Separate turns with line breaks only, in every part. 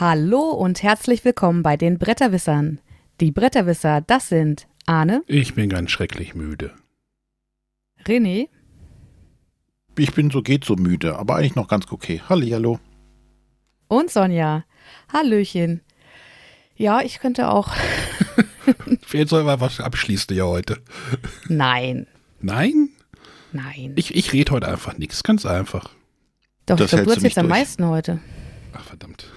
Hallo und herzlich willkommen bei den Bretterwissern. Die Bretterwisser, das sind Arne,
Ich bin ganz schrecklich müde.
René
Ich bin so geht so müde, aber eigentlich noch ganz okay. Hallihallo.
und Sonja. Hallöchen. Ja, ich könnte auch.
Jetzt soll mal was abschließen ja heute.
Nein,
Nein?
nein.
Ich, ich rede heute einfach nichts. Ganz einfach.
Doch,
das
ich glaube, du
hältst du
erzählst
nicht
am
durch.
meisten heute.
Ach, verdammt.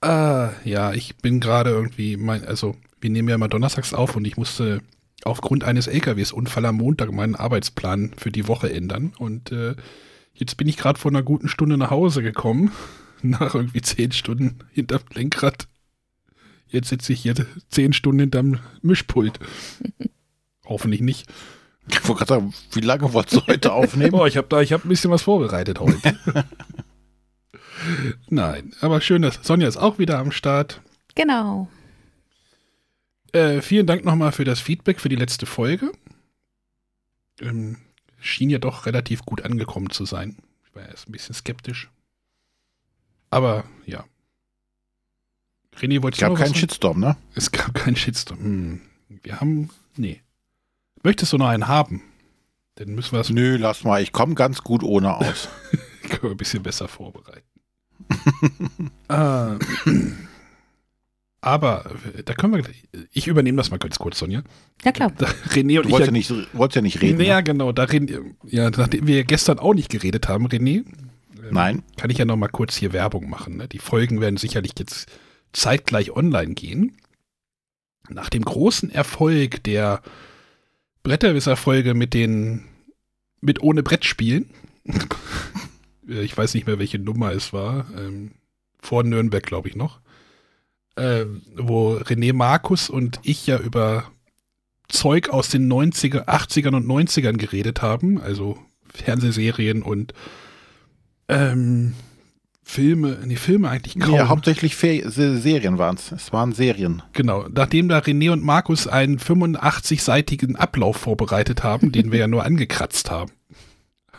Ah, ja, ich bin gerade irgendwie, mein, also wir nehmen ja immer donnerstags auf und ich musste aufgrund eines LKWs-Unfall am Montag meinen Arbeitsplan für die Woche ändern. Und äh, jetzt bin ich gerade vor einer guten Stunde nach Hause gekommen, nach irgendwie zehn Stunden hinterm Lenkrad. Jetzt sitze ich hier zehn Stunden hinterm Mischpult. Hoffentlich nicht.
Ich wollte gerade sagen, wie lange wolltest du heute aufnehmen?
Boah, ich habe da, ich habe ein bisschen was vorbereitet heute. Nein, aber schön, dass Sonja ist auch wieder am Start.
Genau.
Äh, vielen Dank nochmal für das Feedback für die letzte Folge. Ähm, schien ja doch relativ gut angekommen zu sein. Ich war erst ein bisschen skeptisch. Aber ja. René, wolltest
Es gab keinen? Shitstorm, ne?
Es gab keinen Shitstorm. Hm. Wir haben. Nee. Möchtest du noch einen haben? Dann müssen wir das
Nö, lass mal. Ich komme ganz gut ohne aus.
können wir ein bisschen besser vorbereiten. äh, aber äh, da können wir. Ich übernehme das mal ganz kurz, Sonja.
Ja, klar.
Da, René und
Du
ich.
wolltest ja nicht, wolltest ja nicht reden.
ja,
Ne?
genau. Da ja, nachdem wir gestern auch nicht geredet haben, René, ähm,
Nein.
kann ich ja noch mal kurz hier Werbung machen. Ne? Die Folgen werden sicherlich jetzt zeitgleich online gehen. Nach dem großen Erfolg der Bretterwisser-Folge mit den mit ohne Brettspielen, ich weiß nicht mehr, welche Nummer es war, ähm, vor Nürnberg, glaube ich noch, ähm, wo René Markus und ich ja über Zeug aus den 90er, 80ern und 90ern geredet haben, also Fernsehserien und ähm, Filme, nee, Filme eigentlich kaum.
Ja, hauptsächlich Fer Se- Serien waren es. Es waren Serien.
Genau, nachdem da René und Markus einen 85-seitigen Ablauf vorbereitet haben, den wir ja nur angekratzt haben,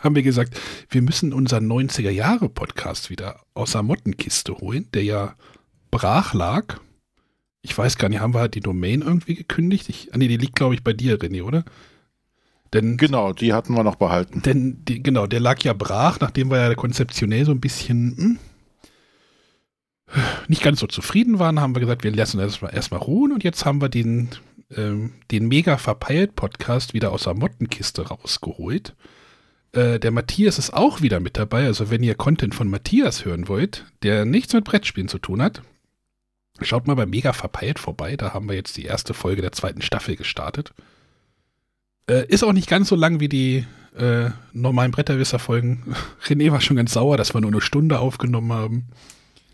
haben wir gesagt, wir müssen unseren 90er-Jahre-Podcast wieder aus der Mottenkiste holen, der ja brach lag. Ich weiß gar nicht, haben wir die Domain irgendwie gekündigt? Ich, ah, nee, die liegt, glaube ich, bei dir, René, oder? Denn,
Genau, die hatten wir noch behalten.
denn die, genau, der lag ja brach, nachdem wir ja konzeptionell so ein bisschen hm, nicht ganz so zufrieden waren, haben wir gesagt, wir lassen das mal erstmal ruhen und jetzt haben wir den, ähm, den mega verpeilt Podcast wieder aus der Mottenkiste rausgeholt. Äh, der Matthias ist auch wieder mit dabei, also wenn ihr Content von Matthias hören wollt, der nichts mit Brettspielen zu tun hat, schaut mal bei mega verpeilt vorbei, da haben wir jetzt die erste Folge der zweiten Staffel gestartet. Äh, ist auch nicht ganz so lang wie die äh, normalen Bretterwisser-Folgen. René war schon ganz sauer, dass wir nur eine Stunde aufgenommen haben.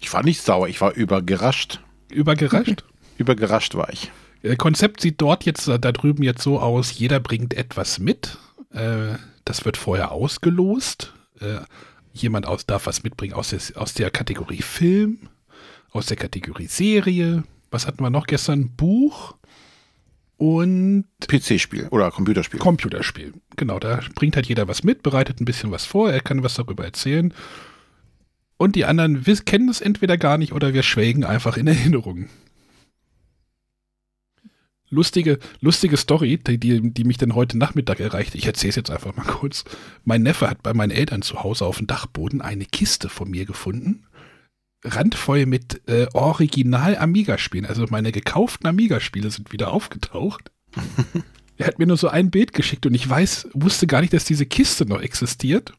Ich war nicht sauer, ich war übergerascht.
Übergerascht.
Übergerascht war ich.
Äh, Konzept sieht dort jetzt äh, da drüben jetzt so aus, jeder bringt etwas mit. Äh, das wird vorher ausgelost. Äh, jemand aus, darf was mitbringen aus der, aus der Kategorie Film, aus der Kategorie Serie. Was hatten wir noch gestern? Buch und
PC-Spiel oder Computerspiel.
Computerspiel. Genau, da bringt halt jeder was mit, bereitet ein bisschen was vor, er kann was darüber erzählen. Und die anderen wiss- kennen es entweder gar nicht oder wir schwelgen einfach in Erinnerungen. Lustige, lustige Story, die, die, die mich dann heute Nachmittag erreicht. Ich erzähle es jetzt einfach mal kurz. Mein Neffe hat bei meinen Eltern zu Hause auf dem Dachboden eine Kiste von mir gefunden. Randvoll mit äh, Original Amiga-Spielen. Also meine gekauften Amiga-Spiele sind wieder aufgetaucht. Er hat mir nur so ein Bild geschickt und ich weiß, wusste gar nicht, dass diese Kiste noch existiert.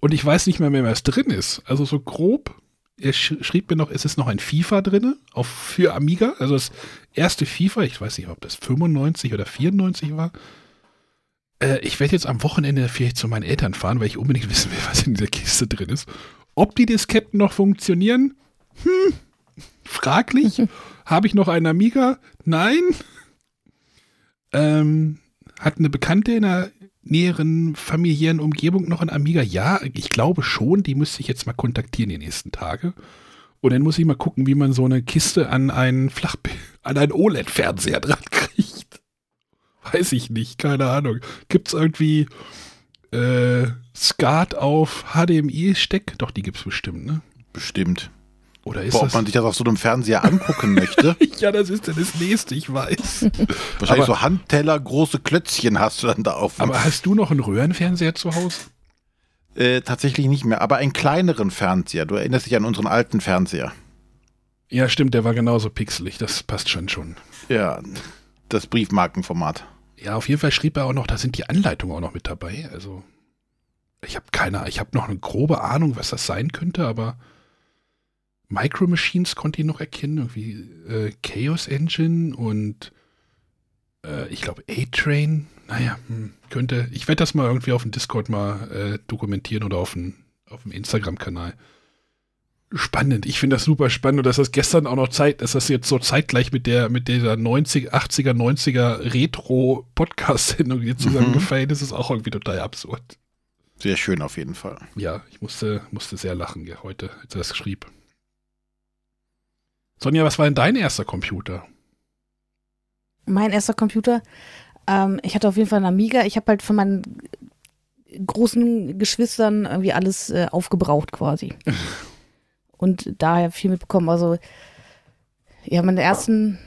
Und ich weiß nicht mehr, mehr, was drin ist. Also so grob. Er sch schrieb mir noch, es ist noch ein FIFA drin, auf für Amiga. Also das erste FIFA, ich weiß nicht, ob das 95 oder 94 war. Äh, ich werde jetzt am Wochenende vielleicht zu meinen Eltern fahren, weil ich unbedingt wissen will, was in dieser Kiste drin ist. Ob die Disketten noch funktionieren? Hm, fraglich. Habe ich noch einen Amiga? Nein. Ähm, hat eine Bekannte in einer näheren familiären Umgebung noch ein Amiga? Ja, ich glaube schon. Die müsste ich jetzt mal kontaktieren die nächsten Tage. Und dann muss ich mal gucken, wie man so eine Kiste an einen Flach an einen OLED-Fernseher dran kriegt. Weiß ich nicht, keine Ahnung. Gibt es irgendwie äh, SCART auf HDMI-Steck? Doch, die gibt es bestimmt, ne?
Bestimmt.
Oder ist
Boah, ob man sich das auf so einem Fernseher angucken möchte.
ja, das ist ja das nächste, ich weiß.
Wahrscheinlich
Aber-
so Handteller, große Klötzchen hast du dann da auf.
Aber hast du noch einen Röhrenfernseher zu Hause?
äh, tatsächlich nicht mehr, aber einen kleineren Fernseher. Du erinnerst dich an unseren alten Fernseher.
Ja, stimmt, der war genauso pixelig, das passt schon schon.
Ja, das Briefmarkenformat.
Ja, auf jeden Fall schrieb er auch noch, da sind die Anleitungen auch noch mit dabei. Also, ich habe keine, ich habe noch eine grobe Ahnung, was das sein könnte, aber Micro Machines konnte ich noch erkennen, irgendwie äh, Chaos Engine und äh, ich glaube A-Train. Naja, hm, könnte, ich werde das mal irgendwie auf dem Discord mal äh, dokumentieren oder auf dem, auf dem Instagram-Kanal. Spannend, ich finde das super spannend und dass das gestern auch noch Zeit, dass das jetzt so zeitgleich mit der, mit dieser 90, 80er, 90er Retro-Podcast-Sendung hier zusammengefallen ist, ist auch irgendwie total absurd.
Sehr schön auf jeden Fall.
Ja, ich musste, musste sehr lachen ja, heute, als er das schrieb. Sonja, was war denn dein erster Computer?
Mein erster Computer, ähm, ich hatte auf jeden Fall einen Amiga. Ich habe halt von meinen großen Geschwistern irgendwie alles äh, aufgebraucht quasi. Und daher viel mitbekommen. Also, ja, meine ersten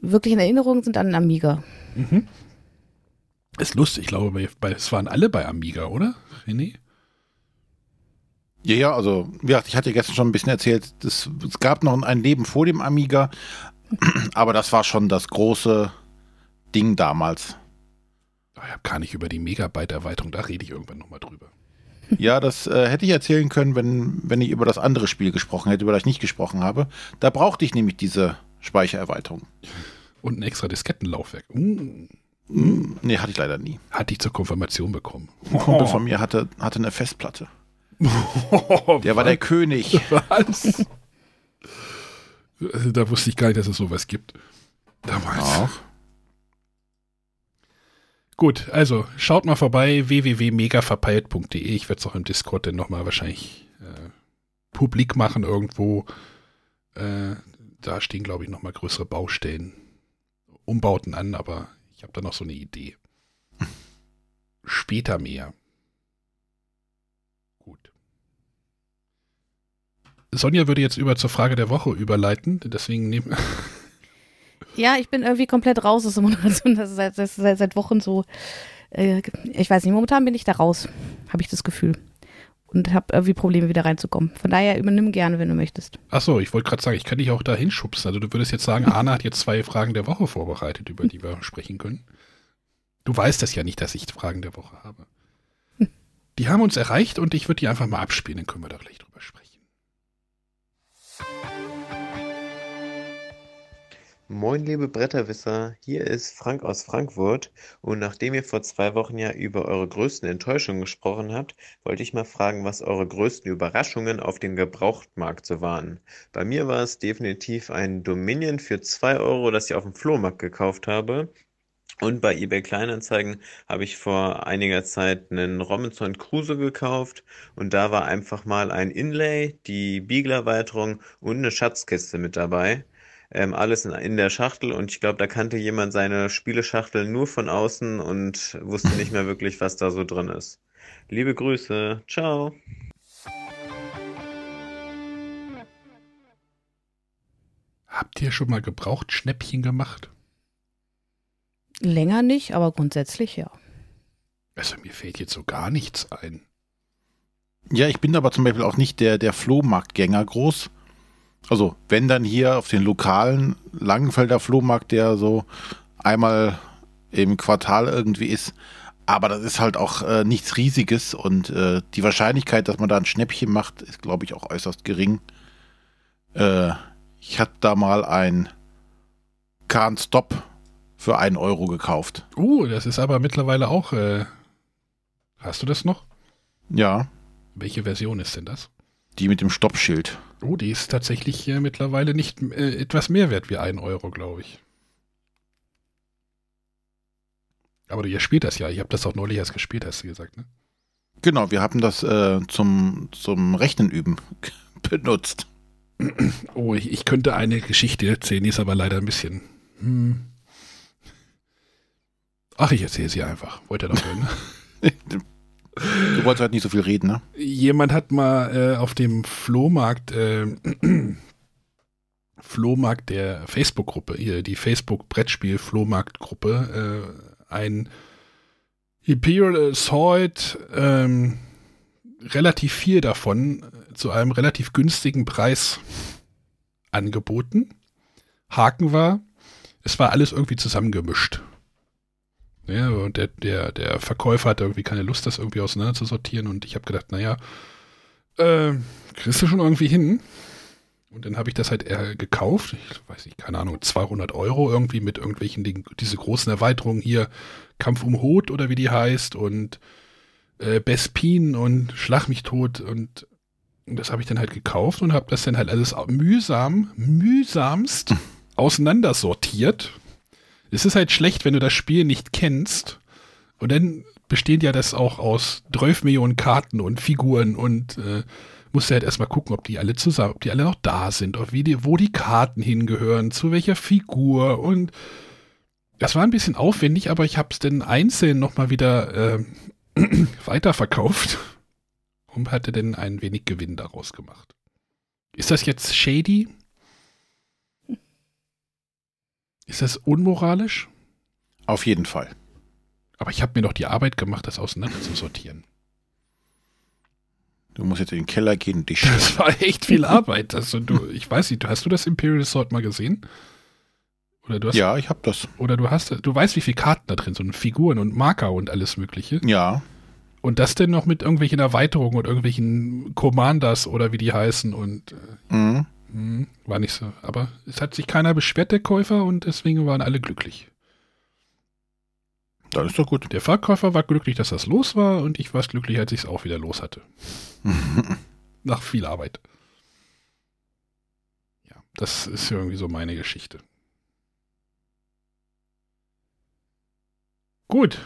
wirklichen Erinnerungen sind an den Amiga.
Mhm. Ist lustig, ich glaube, es waren alle bei Amiga, oder? René?
Ja, ja, also, wie gesagt, ich hatte gestern schon ein bisschen erzählt, das, es gab noch ein Leben vor dem Amiga, aber das war schon das große Ding damals.
Oh, Ich habe gar nicht über die Megabyte-Erweiterung, da rede ich irgendwann nochmal drüber.
Ja, das äh, hätte ich erzählen können, wenn, wenn ich über das andere Spiel gesprochen hätte, über das ich nicht gesprochen habe. Da brauchte ich nämlich diese Speichererweiterung.
Und ein extra Diskettenlaufwerk. Uh,
Hm, nee, hatte ich leider nie.
hatte ich zur Konfirmation bekommen.
Ein Kumpel von mir hatte, hatte eine Festplatte. Der war der König.
Was? Da wusste ich gar nicht, dass es sowas gibt. Damals.
Auch.
Gut, also schaut mal vorbei, www.megaverpeilt.de. Ich werde es auch im Discord dann nochmal wahrscheinlich äh, publik machen irgendwo. Äh, da stehen, glaube ich, nochmal größere Baustellen, Umbauten an, aber ich habe da noch so eine Idee. Später mehr. Gut. Sonja würde jetzt über zur Frage der Woche überleiten, deswegen nehmen
Ja, ich bin irgendwie komplett raus aus der Moderation. Das ist seit, das ist seit, seit Wochen so. Äh, ich weiß nicht, momentan bin ich da raus, habe ich das Gefühl. Und habe irgendwie Probleme, wieder reinzukommen. Von daher übernimm gerne, wenn du möchtest.
Achso, ich wollte gerade sagen, ich kann dich auch da hinschubsen. Also du würdest jetzt sagen, Arne hat jetzt zwei Fragen der Woche vorbereitet, über die wir sprechen können. Du weißt das ja nicht, dass ich Fragen der Woche habe. Die haben uns erreicht und ich würde die einfach mal abspielen, dann können wir da gleich drüber
Moin, liebe Bretterwisser, hier ist Frank aus Frankfurt und nachdem ihr vor zwei Wochen ja über eure größten Enttäuschungen gesprochen habt, wollte ich mal fragen, was eure größten Überraschungen auf dem Gebrauchtmarkt so waren. Bei mir war es definitiv ein Dominion für 2 Euro, das ich auf dem Flohmarkt gekauft habe. Und bei eBay Kleinanzeigen habe ich vor einiger Zeit einen Robinson Crusoe gekauft und da war einfach mal ein Inlay, die Biegelerweiterung und eine Schatzkiste mit dabei. Ähm, alles in, in der Schachtel und ich glaube, da kannte jemand seine Spieleschachtel nur von außen und wusste nicht mehr wirklich, was da so drin ist. Liebe Grüße, ciao.
Habt ihr schon mal gebraucht Schnäppchen gemacht?
Länger nicht, aber grundsätzlich ja.
Also mir fällt jetzt so gar nichts ein.
Ja, ich bin aber zum Beispiel auch nicht der, der Flohmarktgänger groß. Also, wenn dann hier auf den lokalen Langenfelder Flohmarkt, der so einmal im Quartal irgendwie ist. Aber das ist halt auch äh, nichts Riesiges und äh, die Wahrscheinlichkeit, dass man da ein Schnäppchen macht, ist, glaube ich, auch äußerst gering. Äh, ich hatte da mal ein Kahn Stop für einen Euro gekauft.
Uh, das ist aber mittlerweile auch. Äh, hast du das noch?
Ja,
Welche Version ist denn das?
die mit dem Stoppschild.
Oh, die ist tatsächlich äh, mittlerweile nicht äh, etwas mehr wert wie ein Euro, glaube ich. Aber du, ihr spielt das ja. Ich habe das auch neulich erst gespielt, hast du gesagt, ne?
Genau, wir haben das äh, zum, zum Rechnen üben benutzt.
Oh, ich, ich könnte eine Geschichte erzählen, die ist aber leider ein bisschen. Hm. Ach, ich erzähle sie einfach. Wollt ihr doch hören?
Du wolltest halt nicht so viel reden, ne?
Jemand hat mal äh, auf dem Flohmarkt äh, Flohmarkt der Facebook-Gruppe, hier die Facebook-Brettspiel-Flohmarkt-Gruppe, äh, ein Imperial Assault, ähm, relativ viel davon zu einem relativ günstigen Preis angeboten. Haken war, es war alles irgendwie zusammengemischt. Ja, und der, der, der Verkäufer hatte irgendwie keine Lust, das irgendwie auseinander zu sortieren und ich habe gedacht, naja, äh, kriegst du schon irgendwie hin. Und dann habe ich das halt äh, gekauft, ich weiß nicht, keine Ahnung, 200 Euro irgendwie mit irgendwelchen Dingen, diese großen Erweiterungen hier, Kampf um Hot oder wie die heißt und äh, Bespin und Schlag mich tot und das habe ich dann halt gekauft und habe das dann halt alles mühsam, mühsamst auseinandersortiert. Es ist halt schlecht, wenn du das Spiel nicht kennst. Und dann besteht ja das auch aus 12 Millionen Karten und Figuren und äh, musst du halt erstmal gucken, ob die alle zusammen, ob die alle noch da sind, ob wie die, wo die Karten hingehören, zu welcher Figur und das war ein bisschen aufwendig, aber ich habe es dann einzeln nochmal wieder äh, weiterverkauft und hatte dann ein wenig Gewinn daraus gemacht. Ist das jetzt shady? Ist das unmoralisch?
Auf jeden Fall.
Aber ich habe mir doch die Arbeit gemacht, das auseinander zu sortieren.
Du musst jetzt in den Keller gehen und dich
Das war echt viel Arbeit. Also du, ich weiß nicht, hast du das Imperial Sword mal gesehen? Oder du hast,
Ja, ich habe das.
Oder du hast, du weißt, wie viele Karten da drin sind, Figuren und Marker und alles Mögliche.
Ja.
Und das denn noch mit irgendwelchen Erweiterungen und irgendwelchen Commanders oder wie die heißen und äh,
Mhm.
Hm, war nicht so. Aber es hat sich keiner beschwert, der Käufer, und deswegen waren alle glücklich.
Dann ist doch gut.
Der Verkäufer war glücklich, dass das los war und ich war glücklich, als ich es auch wieder los hatte. Nach viel Arbeit. Ja, das ist irgendwie so meine Geschichte. Gut.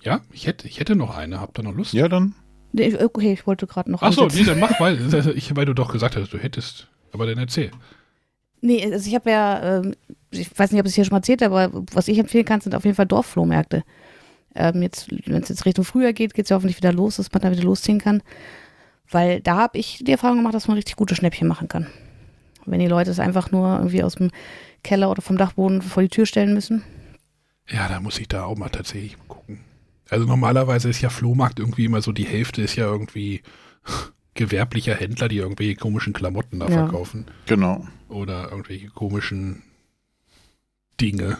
Ja, ich hätte, ich hätte noch eine. Habt ihr noch Lust?
ja, dann.
Nee, Okay, ich wollte gerade noch.
Achso, nee, dann mach, weil, weil du doch gesagt hast, du hättest. Aber dann erzähl.
Nee, also ich habe ja, ähm, ich weiß nicht, ob ich es hier schon mal erzählt habe, aber was ich empfehlen kann, sind auf jeden Fall Dorfflohmärkte. Ähm, jetzt, wenn es jetzt Richtung Frühjahr geht, geht es ja hoffentlich wieder los, dass man da wieder losziehen kann. Weil da habe ich die Erfahrung gemacht, dass man richtig gute Schnäppchen machen kann. Wenn die Leute es einfach nur irgendwie aus dem Keller oder vom Dachboden vor die Tür stellen müssen.
Ja, da muss ich da auch mal tatsächlich gucken. Also normalerweise ist ja Flohmarkt irgendwie immer so, die Hälfte ist ja irgendwie gewerblicher Händler, die irgendwelche komischen Klamotten da
Ja.
verkaufen.
Genau.
Oder irgendwelche komischen Dinge.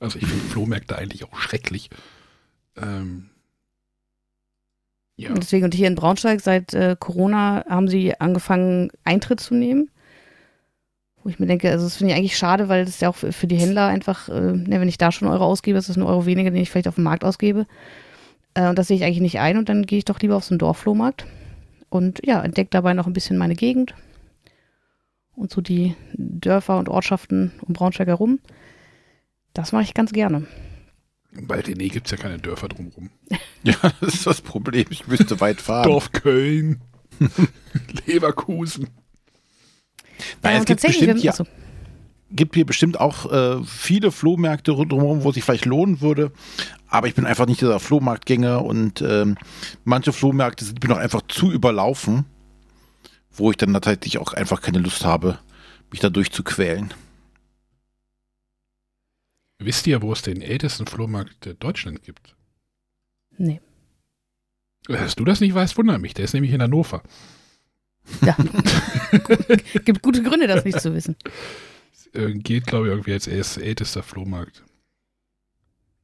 Also ich finde Flohmärkte eigentlich auch schrecklich. Ähm, ja.
Und deswegen, und hier in Braunschweig seit äh, Corona haben sie angefangen, Eintritt zu nehmen. Wo ich mir denke, also das finde ich eigentlich schade, weil das ja auch für, für die Händler einfach, äh, ne, wenn ich da schon einen Euro ausgebe, ist das ein Euro weniger, den ich vielleicht auf dem Markt ausgebe. Äh, und das sehe ich eigentlich nicht ein und dann gehe ich doch lieber auf so einen Dorfflohmarkt und ja, entdecke dabei noch ein bisschen meine Gegend und so die Dörfer und Ortschaften um Braunschweig herum. Das mache ich ganz gerne.
Bei René gibt es ja keine Dörfer drumherum.
Ja, das ist das Problem. Ich müsste weit fahren.
Dorf Köln, Leverkusen.
Nein,
Ja,
es gibt bestimmt, ja,
also,
gibt hier bestimmt auch äh, viele Flohmärkte drumherum, wo es sich vielleicht lohnen würde. Aber ich bin einfach nicht dieser Flohmarktgänger und ähm, manche Flohmärkte sind mir noch einfach zu überlaufen, wo ich dann tatsächlich auch einfach keine Lust habe, mich da durchzuquälen.
Wisst ihr, wo es den ältesten Flohmarkt Deutschland gibt?
nee.
Dass du das nicht weißt, wundert mich. Der ist nämlich in Hannover.
Ja. Gibt gute Gründe, das nicht zu wissen.
Äh, gilt, glaube ich, irgendwie als äl- ältester Flohmarkt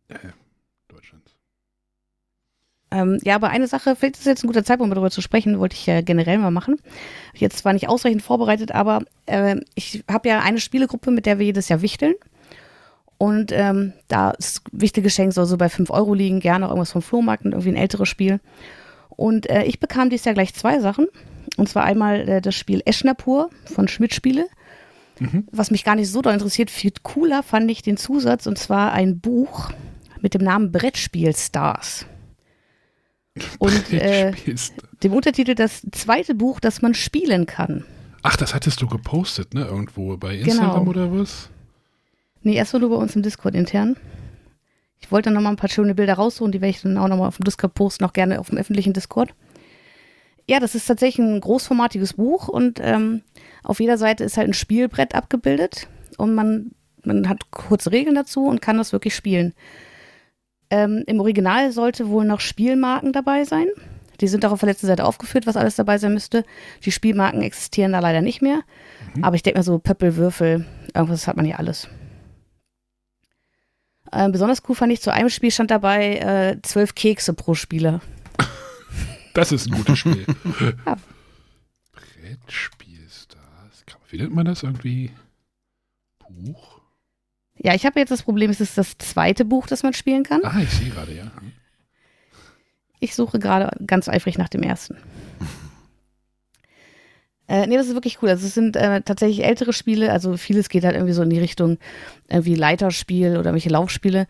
äh, Deutschlands.
Ähm, ja, aber eine Sache, vielleicht ist jetzt ein guter Zeitpunkt, darüber zu sprechen, wollte ich ja generell mal machen. Jetzt zwar nicht ausreichend vorbereitet, aber äh, ich habe ja eine Spielegruppe, mit der wir jedes Jahr wichteln. Und ähm, da ist Wichtelgeschenk soll so bei 5 Euro liegen, gerne auch irgendwas vom Flohmarkt und irgendwie ein älteres Spiel. Und äh, ich bekam dieses Jahr gleich zwei Sachen. Und zwar einmal äh, das Spiel Eschnapur von Schmidt Spiele.
Mhm.
Was mich gar nicht so doll interessiert, viel cooler fand ich den Zusatz, und zwar ein Buch mit dem Namen Brettspiel Stars. Und äh, dem Untertitel das zweite Buch, das man spielen kann.
Ach, das hattest du gepostet, ne? Irgendwo bei Instagram
Genau.
oder was?
Nee, erst nur bei uns im Discord intern. Ich wollte noch mal ein paar schöne Bilder raussuchen, die werde ich dann auch noch mal auf dem Discord posten, auch gerne auf dem öffentlichen Discord. Ja, das ist tatsächlich ein großformatiges Buch und ähm, auf jeder Seite ist halt ein Spielbrett abgebildet und man, man hat kurze Regeln dazu und kann das wirklich spielen. Ähm, Im Original sollte wohl noch Spielmarken dabei sein. Die sind auch auf der letzten Seite aufgeführt, was alles dabei sein müsste. Die Spielmarken existieren da leider nicht mehr. Mhm. Aber ich denke mir so, Pöppel, Würfel, irgendwas hat man hier alles. Äh, besonders cool fand ich, zu einem Spiel stand dabei äh, zwölf Kekse pro Spieler.
Das ist ein gutes Spiel. ja. Brettspielstars. Wie nennt man das irgendwie? Buch?
Ja, ich habe jetzt das Problem, es ist das zweite Buch, das man spielen kann.
Ah, ich sehe gerade, ja.
Ich suche gerade ganz eifrig nach dem ersten. Äh, nee, das ist wirklich cool. Also es sind äh, tatsächlich ältere Spiele, also vieles geht halt irgendwie so in die Richtung irgendwie Leiterspiel oder welche Laufspiele.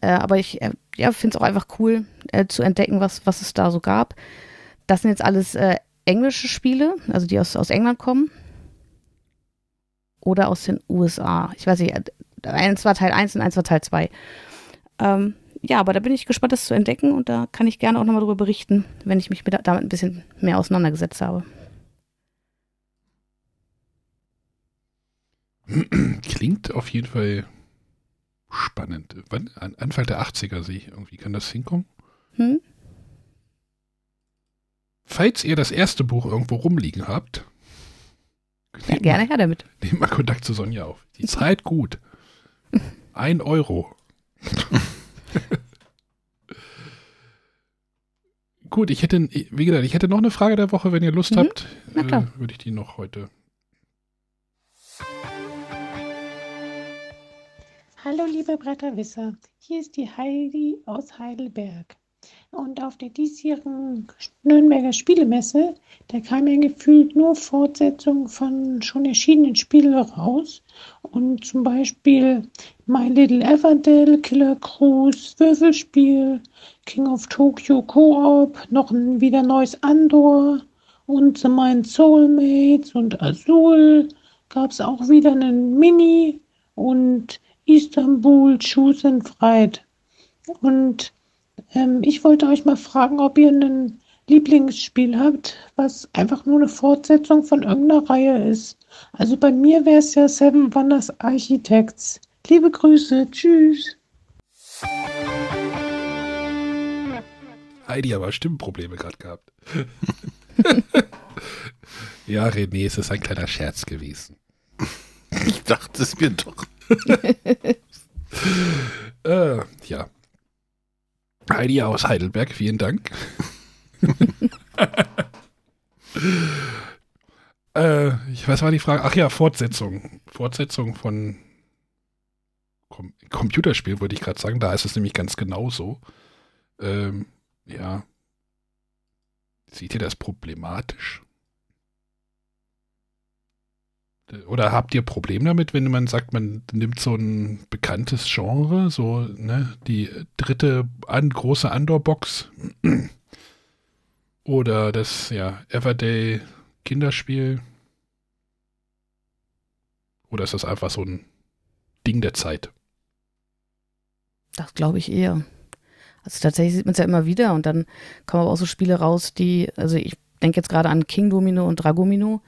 Äh, aber ich äh, ja, finde es auch einfach cool äh, zu entdecken, was, was es da so gab. Das sind jetzt alles äh, englische Spiele, also die aus, aus England kommen. Oder aus den USA. Ich weiß nicht, eins war Teil 1 und eins war Teil 2. Ähm, ja, aber da bin ich gespannt, das zu entdecken und da kann ich gerne auch nochmal darüber berichten, wenn ich mich mit, damit ein bisschen mehr auseinandergesetzt habe.
Klingt auf jeden Fall spannend. Wann? Anfang der 80er sehe ich irgendwie. Kann das hinkommen? Hm? Falls ihr das erste Buch irgendwo rumliegen habt,
ja, gerne her damit.
Nehmt mal Kontakt zu Sonja auf. Die Zeit gut. Ein Euro. Gut, ich hätte, wie gesagt, ich hätte noch eine Frage der Woche, wenn ihr Lust mhm. habt. Äh, Würde ich die noch heute.
Hallo liebe Bretterwisser, hier ist die Heidi aus Heidelberg. Und auf der diesjährigen Nürnberger Spielemesse, da kam ja gefühlt nur Fortsetzung von schon erschienenen Spielen raus. Und zum Beispiel My Little Everdell, Killer Cruise, Würfelspiel, King of Tokyo Co-op, noch ein wieder neues Andor und The Mind Soulmates und Azul gab es auch wieder einen Mini und Istanbul Choose and Fright. Und ähm, ich wollte euch mal fragen, ob ihr ein Lieblingsspiel habt, was einfach nur eine Fortsetzung von irgendeiner Reihe ist. Also bei mir wäre es ja Seven Wonders Architects. Liebe Grüße, tschüss.
Heidi aber Stimmprobleme gerade gehabt. ja, René, es ist ein kleiner Scherz gewesen.
Ich dachte es mir doch.
äh, ja. Heidi aus Heidelberg, vielen Dank. äh, was war die Frage? Ach ja, Fortsetzung. Fortsetzung von Com Computerspiel, würde ich gerade sagen. Da ist es nämlich ganz genauso. Ähm, ja. Seht ihr das problematisch? Oder habt ihr Probleme damit, wenn man sagt, man nimmt so ein bekanntes Genre, so ne, die dritte an, große Andor-Box oder das ja Everyday Kinderspiel? Oder ist das einfach so ein Ding der Zeit?
Das glaube ich eher. Also tatsächlich sieht man es ja immer wieder und dann kommen aber auch so Spiele raus, die, also ich denke jetzt gerade an King Domino und Dragomino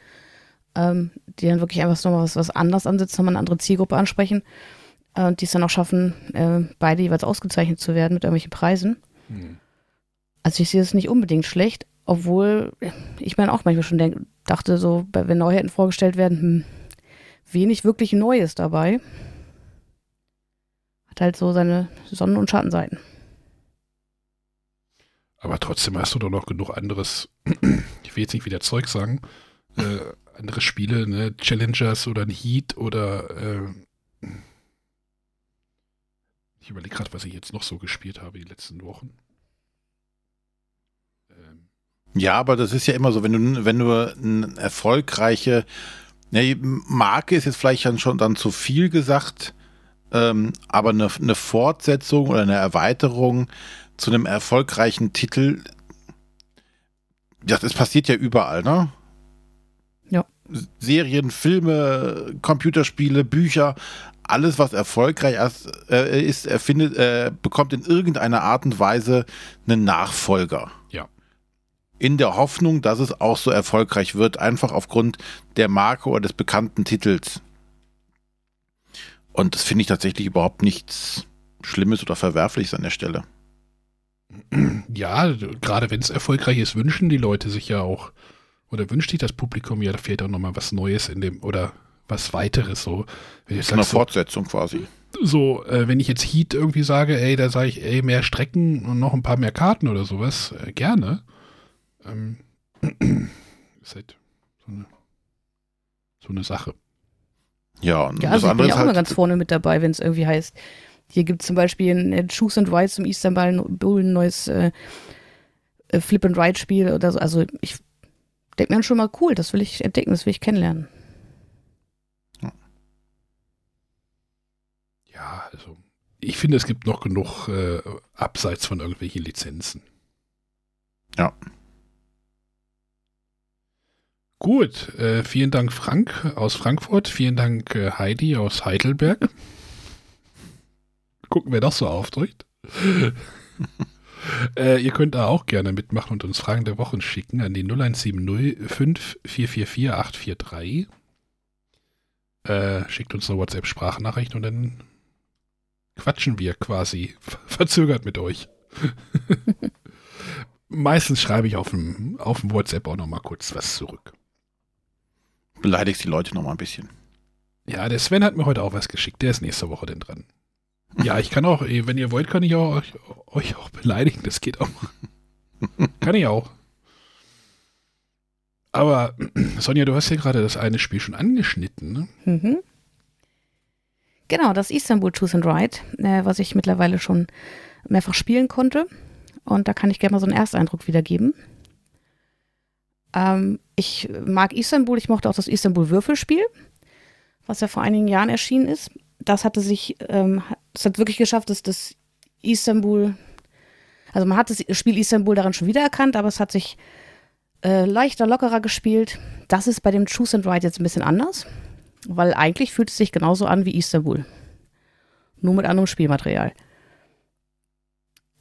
ähm, die dann wirklich einfach so was, was anders ansetzen, nochmal eine andere Zielgruppe ansprechen äh, und die es dann auch schaffen, äh, beide jeweils ausgezeichnet zu werden mit irgendwelchen Preisen. Mhm. Also ich sehe es nicht unbedingt schlecht, obwohl ich mir auch manchmal schon denk, dachte, so, wenn Neuheiten vorgestellt werden, hm, wenig wirklich Neues dabei. Hat halt so seine Sonnen- und Schattenseiten.
Aber trotzdem hast du doch noch genug anderes, ich will jetzt nicht wieder Zeug sagen, äh, andere Spiele, ne, Challengers oder ein Heat oder äh, ich überlege gerade, was ich jetzt noch so gespielt habe die letzten Wochen.
Ähm. Ja, aber das ist ja immer so, wenn du, wenn du eine erfolgreiche ne, Marke ist jetzt vielleicht dann schon dann zu viel gesagt, ähm, aber eine, eine Fortsetzung oder eine Erweiterung zu einem erfolgreichen Titel, ja, das passiert ja überall, ne? Serien, Filme, Computerspiele, Bücher, alles, was erfolgreich äh, ist, erfindet, äh, bekommt in irgendeiner Art und Weise einen Nachfolger.
Ja.
in der Hoffnung, dass es auch so erfolgreich wird, einfach aufgrund der Marke oder des bekannten Titels. Und das finde ich tatsächlich überhaupt nichts Schlimmes oder Verwerfliches an der Stelle.
Ja, gerade wenn es erfolgreich ist, wünschen die Leute sich ja auch, oder wünscht sich das Publikum ja, da fehlt auch nochmal was Neues in dem, oder was weiteres so.
Wenn ich Eine so, Fortsetzung quasi.
So, äh, wenn ich jetzt Heat irgendwie sage, ey, da sage ich, ey, mehr Strecken und noch ein paar mehr Karten oder sowas, äh, gerne. Ähm, ist halt so eine, so eine Sache.
Ja, und
ja also das andere ich bin auch halt immer ganz vorne mit dabei, wenn es irgendwie heißt, hier gibt es zum Beispiel ein Choose and Ride zum Istanbul ein neues äh, äh, Flip and Ride Spiel oder so. Also ich denke mir schon mal cool, das will ich entdecken, das will ich kennenlernen.
Ja, also ich finde, es gibt noch genug äh, abseits von irgendwelchen Lizenzen.
Ja.
Gut, äh, vielen Dank Frank aus Frankfurt, vielen Dank äh, Heidi aus Heidelberg. Gucken, wer das so aufdrückt. äh, ihr könnt da auch gerne mitmachen und uns Fragen der Wochen schicken an die 0170 5444 843. Äh, schickt uns eine WhatsApp-Sprachnachricht und dann quatschen wir quasi verzögert mit euch. Meistens schreibe ich auf dem, auf dem WhatsApp auch noch mal kurz was zurück.
Beleidigst die Leute noch mal ein bisschen.
Ja, der Sven hat mir heute auch was geschickt. Der ist nächste Woche denn dran. Ja, ich kann auch, wenn ihr wollt, kann ich auch, euch, euch auch beleidigen. Das geht auch. kann ich auch. Aber Sonja, du hast ja gerade das eine Spiel schon angeschnitten, ne?
Mhm. Genau, das Istanbul Choose and Ride, äh, was ich mittlerweile schon mehrfach spielen konnte. Und da kann ich gerne mal so einen Ersteindruck wiedergeben. Ähm, ich mag Istanbul, ich mochte auch das Istanbul Würfelspiel, was ja vor einigen Jahren erschienen ist. Das hatte sich, ähm, das hat wirklich geschafft, dass das Istanbul, also man hat das Spiel Istanbul daran schon wiedererkannt, aber es hat sich äh, leichter, lockerer gespielt. Das ist bei dem Choose and Ride jetzt ein bisschen anders, weil eigentlich fühlt es sich genauso an wie Istanbul. Nur mit anderem Spielmaterial.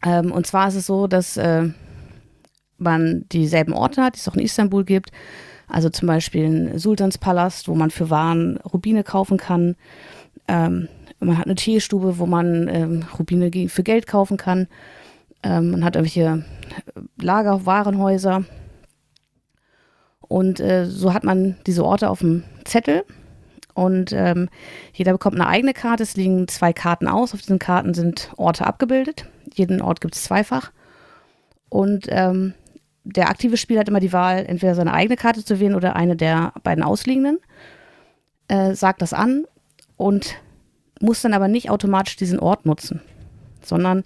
Ähm, und zwar ist es so, dass äh, man dieselben Orte hat, die es auch in Istanbul gibt. Also zum Beispiel ein Sultanspalast, wo man für Waren Rubine kaufen kann. Ähm, man hat eine Teestube, wo man ähm, Rubine für Geld kaufen kann. Ähm, man hat irgendwelche Lager, Warenhäuser. Und äh, so hat man diese Orte auf dem Zettel. Und ähm, jeder bekommt eine eigene Karte. Es liegen zwei Karten aus. Auf diesen Karten sind Orte abgebildet. Jeden Ort gibt es zweifach. Und ähm, der aktive Spieler hat immer die Wahl, entweder seine eigene Karte zu wählen oder eine der beiden ausliegenden. Äh, sagt das an und muss dann aber nicht automatisch diesen Ort nutzen, sondern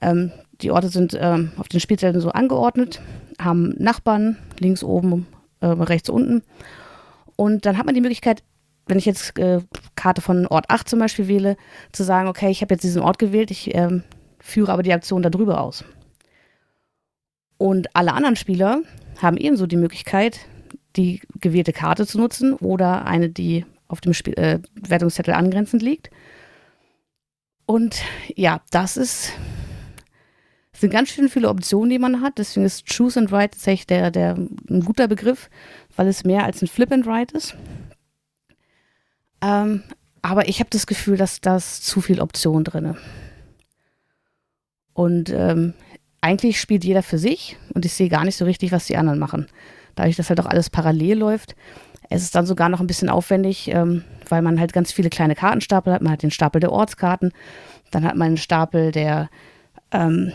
ähm, die Orte sind ähm, auf den Spielfeldern so angeordnet, haben Nachbarn links oben, äh, rechts unten. Und dann hat man die Möglichkeit, wenn ich jetzt äh, Karte von Ort 8 zum Beispiel wähle, zu sagen, okay, ich habe jetzt diesen Ort gewählt, ich ähm, führe aber die Aktion darüber aus. Und alle anderen Spieler haben ebenso die Möglichkeit, die gewählte Karte zu nutzen oder eine, die auf dem Spiel, äh, Wertungszettel angrenzend liegt. Und ja, das ist sind ganz schön viele Optionen, die man hat. Deswegen ist Choose and Write tatsächlich der, der, ein guter Begriff, weil es mehr als ein Flip and Write ist. Ähm, aber ich habe das Gefühl, dass das zu viel Optionen drin. Und ähm, eigentlich spielt jeder für sich und ich sehe gar nicht so richtig, was die anderen machen. Dadurch, dass halt auch alles parallel läuft, es ist dann sogar noch ein bisschen aufwendig, ähm, weil man halt ganz viele kleine Kartenstapel hat. Man hat den Stapel der Ortskarten, dann hat man einen Stapel der ähm,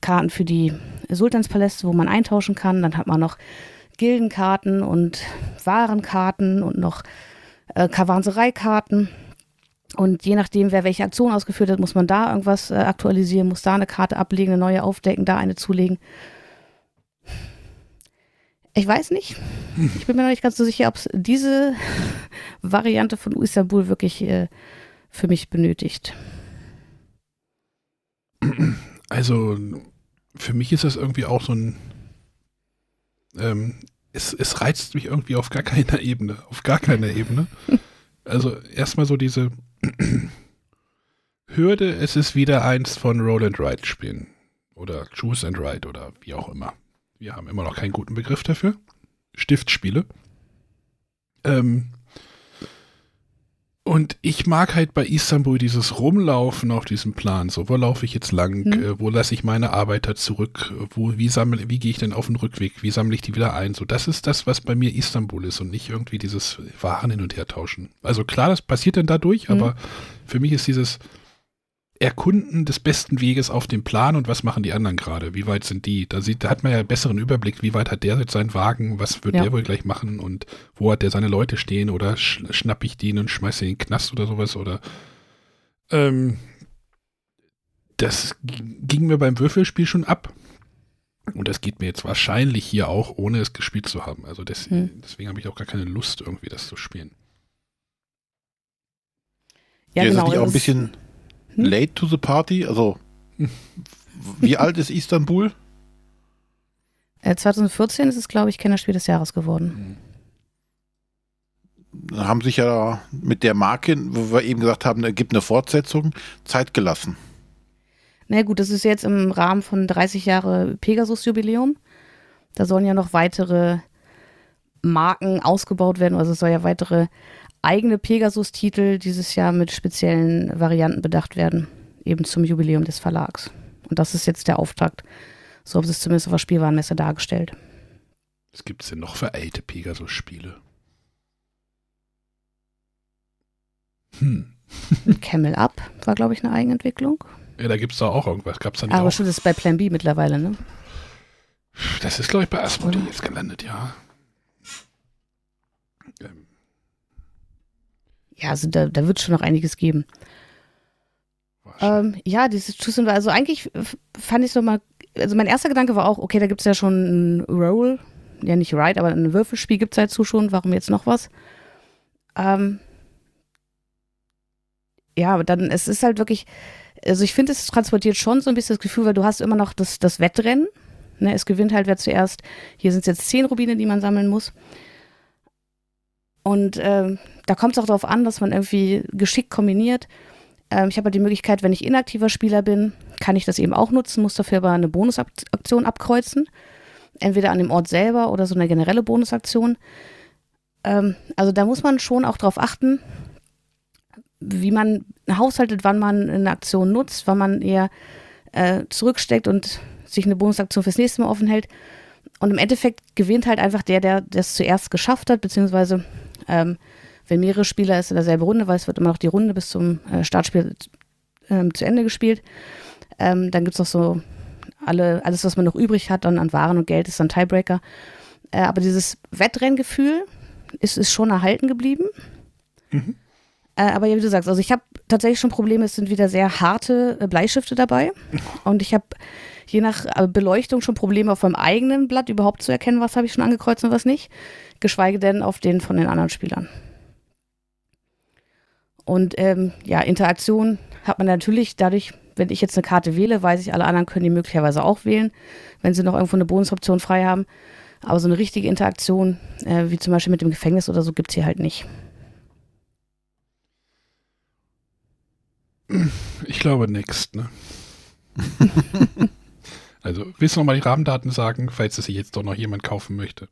Karten für die Sultanspaläste, wo man eintauschen kann. Dann hat man noch Gildenkarten und Warenkarten und noch äh, Kavansereikarten. Und je nachdem, wer welche Aktion ausgeführt hat, muss man da irgendwas äh, aktualisieren, muss da eine Karte ablegen, eine neue aufdecken, da eine zulegen. Ich weiß nicht. Ich bin mir noch nicht ganz so sicher, ob es diese Variante von Istanbul wirklich äh, für mich benötigt.
Also, für mich ist das irgendwie auch so ein. Ähm, es, es reizt mich irgendwie auf gar keiner Ebene. Auf gar keiner Ebene. Also, erstmal so diese Hürde, es ist wieder eins von Roll and Ride spielen. Oder Choose and Ride oder wie auch immer. Wir haben immer noch keinen guten Begriff dafür. Stiftspiele. Ähm, und ich mag halt bei Istanbul dieses Rumlaufen auf diesem Plan. So, wo laufe ich jetzt lang?
Hm.
Äh, wo lasse ich meine Arbeiter zurück? Wo, wie sammle, wie gehe ich denn auf den Rückweg? Wie sammle ich die wieder ein? So, das ist das, was bei mir Istanbul ist und nicht irgendwie dieses Waren hin und her tauschen. Also klar, das passiert dann dadurch,
Hm.
aber für mich ist dieses Erkunden des besten Weges auf dem Plan und was machen die anderen gerade? Wie weit sind die? Da, sieht, da hat man ja einen besseren Überblick, wie weit hat der jetzt seinen Wagen, was wird
Ja.
der wohl gleich machen und wo hat der seine Leute stehen oder sch schnapp ich den und schmeiße den in den Knast oder sowas oder ähm, das ging mir beim Würfelspiel schon ab. Und das geht mir jetzt wahrscheinlich hier auch, ohne es gespielt zu haben. Also des,
Hm.
deswegen habe ich auch gar keine Lust, irgendwie das zu spielen.
Ja,
ist
genau.
das nicht auch ein
ist-
bisschen
Hm?
late to the party? Also, wie alt ist Istanbul?
Äh, 2014 ist es, glaube ich, Kennerspiel des Jahres geworden.
Haben sich ja mit der Marke, wo wir eben gesagt haben, gibt eine Fortsetzung, Zeit gelassen.
Na gut, das ist jetzt im Rahmen von 30 Jahre Pegasus-Jubiläum. Da sollen ja noch weitere Marken ausgebaut werden. Also es soll ja weitere eigene Pegasus-Titel dieses Jahr mit speziellen Varianten bedacht werden. Eben zum Jubiläum des Verlags. Und das ist jetzt der Auftakt. So haben sie es zumindest auf der Spielwarenmesse dargestellt.
Was gibt es denn noch für alte Pegasus-Spiele? Hm.
Camel Up war, glaube ich, eine Eigenentwicklung.
Ja, da gibt es da auch irgendwas. Gab es da nicht
Aber
auch?
schon das ist bei Plan B mittlerweile, ne?
Das ist, glaube ich, bei Asmodee jetzt gelandet, ja. Ähm,
Ja, also da, da wird schon noch einiges geben. Ähm, ja, dieses Choose and also eigentlich fand ich so mal, also mein erster Gedanke war auch, okay, da gibt es ja schon ein Roll, ja nicht Ride, aber ein Würfelspiel gibt es dazu schon, warum jetzt noch was? Ähm, ja, aber dann, es ist halt wirklich, also ich finde, es transportiert schon so ein bisschen das Gefühl, weil du hast immer noch das, das Wettrennen, ne, es gewinnt halt wer zuerst, hier sind es jetzt zehn Rubine, die man sammeln muss. Und ähm, da kommt es auch darauf an, dass man irgendwie geschickt kombiniert. Ähm, ich habe halt die Möglichkeit, wenn ich inaktiver Spieler bin, kann ich das eben auch nutzen, muss dafür aber eine Bonusaktion abkreuzen. Entweder an dem Ort selber oder so eine generelle Bonusaktion. Ähm, also da muss man schon auch darauf achten, wie man haushaltet, wann man eine Aktion nutzt, wann man eher äh, zurücksteckt und sich eine Bonusaktion fürs nächste Mal offen hält. Und im Endeffekt gewinnt halt einfach der, der das zuerst geschafft hat, beziehungsweise ähm, wenn mehrere Spieler ist in derselben Runde, weil es wird immer noch die Runde bis zum äh, Startspiel ähm, zu Ende gespielt. Ähm, dann gibt es noch so alle, alles, was man noch übrig hat, dann an Waren und Geld ist dann Tiebreaker. Äh, aber dieses Wettrenngefühl ist, ist schon erhalten geblieben.
Mhm.
Äh, aber ja, wie du sagst, also ich habe tatsächlich schon Probleme, es sind wieder sehr harte äh, Bleistifte dabei. Und ich habe je nach äh, Beleuchtung schon Probleme auf meinem eigenen Blatt überhaupt zu erkennen, was habe ich schon angekreuzt und was nicht. Geschweige denn auf den von den anderen Spielern. Und ähm, ja, Interaktion hat man natürlich dadurch, wenn ich jetzt eine Karte wähle, weiß ich, alle anderen können die möglicherweise auch wählen, wenn sie noch irgendwo eine Bonusoption frei haben. Aber so eine richtige Interaktion, äh, wie zum Beispiel mit dem Gefängnis oder so, gibt es hier halt nicht.
Ich glaube next, ne? also, willst du noch mal die Rahmendaten sagen, falls es sich jetzt doch noch jemand kaufen möchte?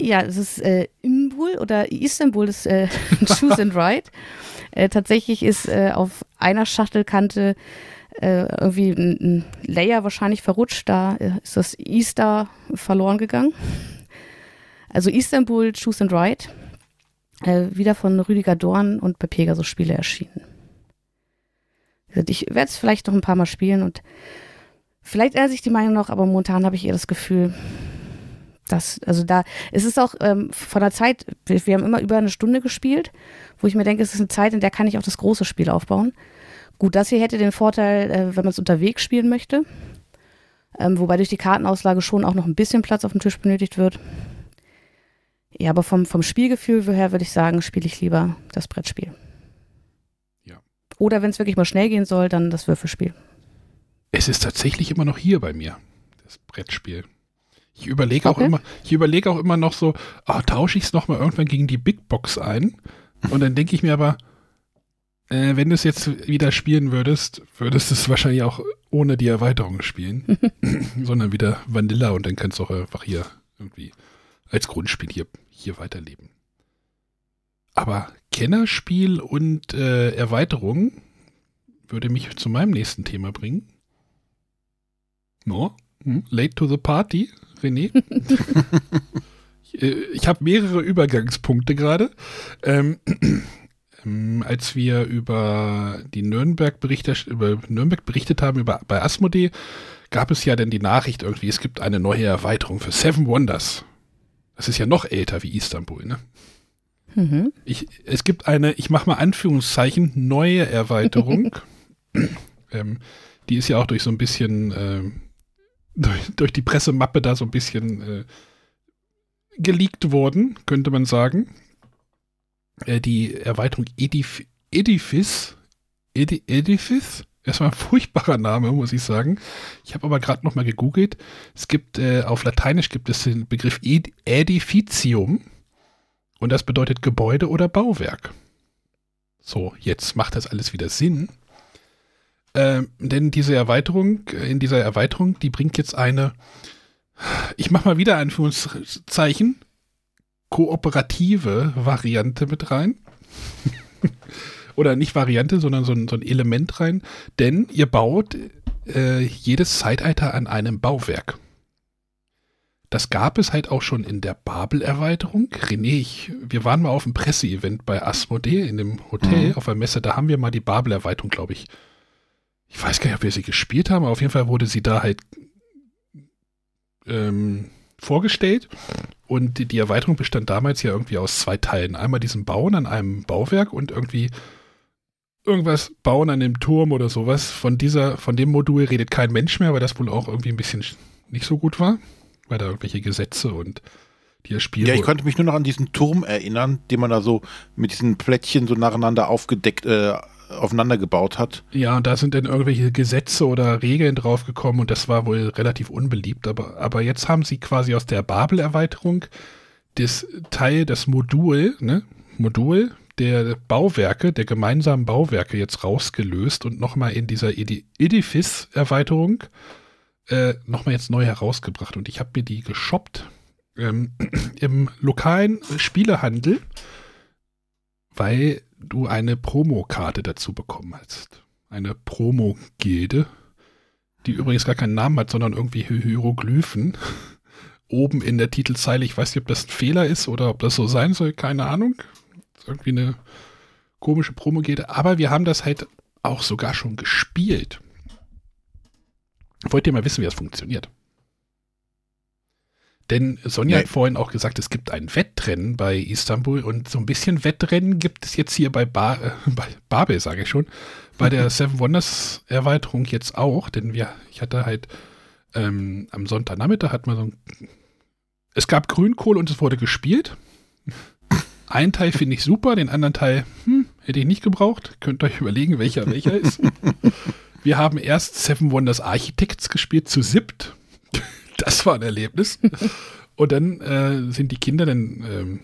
Ja, es ist äh, Imbul oder Istanbul ist äh, Choose and Ride. Äh, tatsächlich ist äh, auf einer Schachtelkante äh, irgendwie ein, ein Layer wahrscheinlich verrutscht. Da äh, ist das Easter verloren gegangen. Also Istanbul Choose and Ride. Äh, wieder von Rüdiger Dorn und bei Pegasus Spiele erschienen. Gesagt, Ich werde es vielleicht noch ein paar Mal spielen und vielleicht ändert sich die Meinung noch, aber momentan habe ich eher das Gefühl, dass, also da, es ist auch ähm, von der Zeit, wir, wir haben immer über eine Stunde gespielt, wo ich mir denke, es ist eine Zeit, in der kann ich auch das große Spiel aufbauen. Gut, das hier hätte den Vorteil, äh, wenn man es unterwegs spielen möchte, ähm, wobei durch die Kartenauslage schon auch noch ein bisschen Platz auf dem Tisch benötigt wird. Ja, aber vom, vom Spielgefühl her würde ich sagen, spiele ich lieber das Brettspiel.
Ja.
Oder wenn es wirklich mal schnell gehen soll, dann das Würfelspiel.
Es ist tatsächlich immer noch hier bei mir, das Brettspiel. Ich überlege auch
Okay.
immer, ich überlege auch immer noch so, ah, tausche ich es nochmal irgendwann gegen die Big Box ein? Und dann denke ich mir aber, Äh, wenn du es jetzt wieder spielen würdest, würdest du es wahrscheinlich auch ohne die Erweiterung spielen, sondern wieder Vanilla und dann kannst du auch einfach hier irgendwie als Grundspiel hier, hier weiterleben. Aber Kennerspiel und äh, Erweiterung würde mich zu meinem nächsten Thema bringen. No? Hm? Late to the party, René? ich, äh, ich habe mehrere Übergangspunkte gerade. Ähm, ähm, als wir über die Nürnberg berichtet, über Nürnberg berichtet haben, über, bei Asmodee, gab es ja dann die Nachricht irgendwie, es gibt eine neue Erweiterung für Seven Wonders. Das ist ja noch älter wie Istanbul, ne? Mhm. Ich, es gibt eine, ich mache mal Anführungszeichen, neue Erweiterung. ähm, die ist ja auch durch so ein bisschen, äh, durch, durch, die Pressemappe da so ein bisschen äh, geleakt worden, könnte man sagen. Äh, die Erweiterung Edif Edifice, Edi Edifice, erstmal ein furchtbarer Name, muss ich sagen. Ich habe aber gerade noch mal gegoogelt. Es gibt, äh, auf Lateinisch gibt es den Begriff Ed Edificium und das bedeutet Gebäude oder Bauwerk. So, jetzt macht das alles wieder Sinn. Ähm, denn diese Erweiterung, in dieser Erweiterung, die bringt jetzt eine, ich mache mal wieder Anführungszeichen, kooperative Variante mit rein. Oder nicht Variante, sondern so ein, so ein, Element rein. Denn ihr baut äh, jedes Zeitalter an einem Bauwerk. Das gab es halt auch schon in der Babel-Erweiterung. René, ich, wir waren mal auf einem Presseevent bei Asmodee in dem Hotel mhm. auf der Messe. Da haben wir mal die Babel-Erweiterung, glaube ich. Ich weiß gar nicht, ob wir sie gespielt haben, aber auf jeden Fall wurde sie da halt ähm, vorgestellt. Und die, die, Erweiterung bestand damals ja irgendwie aus zwei Teilen. Einmal diesem Bauen an einem Bauwerk und irgendwie irgendwas bauen an dem Turm oder sowas. Von dieser, von dem Modul redet kein Mensch mehr, weil das wohl auch irgendwie ein bisschen nicht so gut war weil da irgendwelche Gesetze und die das Spiel.
Ja, ich konnte mich nur noch an diesen Turm erinnern, den man da so mit diesen Plättchen so nacheinander aufgedeckt, äh, aufeinander gebaut hat.
Ja, und da sind dann irgendwelche Gesetze oder Regeln draufgekommen und das war wohl relativ unbeliebt. Aber, aber jetzt haben sie quasi aus der Babel-Erweiterung das Teil, das Modul, ne, Modul der Bauwerke, der gemeinsamen Bauwerke jetzt rausgelöst und nochmal in dieser Edifice-Erweiterung äh, nochmal jetzt neu herausgebracht und ich habe mir die geshoppt ähm, im lokalen Spielehandel, weil du eine Promokarte dazu bekommen hast. Eine Promo-Gilde, die übrigens gar keinen Namen hat, sondern irgendwie Hieroglyphen. Oben in der Titelzeile, ich weiß nicht, ob das ein Fehler ist oder ob das so sein soll, keine Ahnung. Irgendwie eine komische Promo-Gilde, aber wir haben das halt auch sogar schon gespielt. Wollt ihr mal wissen, wie das funktioniert? Denn Sonja nee. hat vorhin auch gesagt, es gibt ein Wettrennen bei Istanbul und so ein bisschen Wettrennen gibt es jetzt hier bei, ba äh, bei Babel, sage ich schon, bei der Seven Wonders Erweiterung jetzt auch, denn wir, ich hatte halt ähm, am Sonntagnachmittag hat man so ein, es gab Grünkohl und es wurde gespielt. Ein Teil finde ich super, den anderen Teil hm, hätte ich nicht gebraucht. Könnt ihr euch überlegen, welcher welcher ist. Wir haben erst Seven Wonders Architects gespielt zu siebt. Das war ein Erlebnis. Und dann äh, sind die Kinder dann ähm,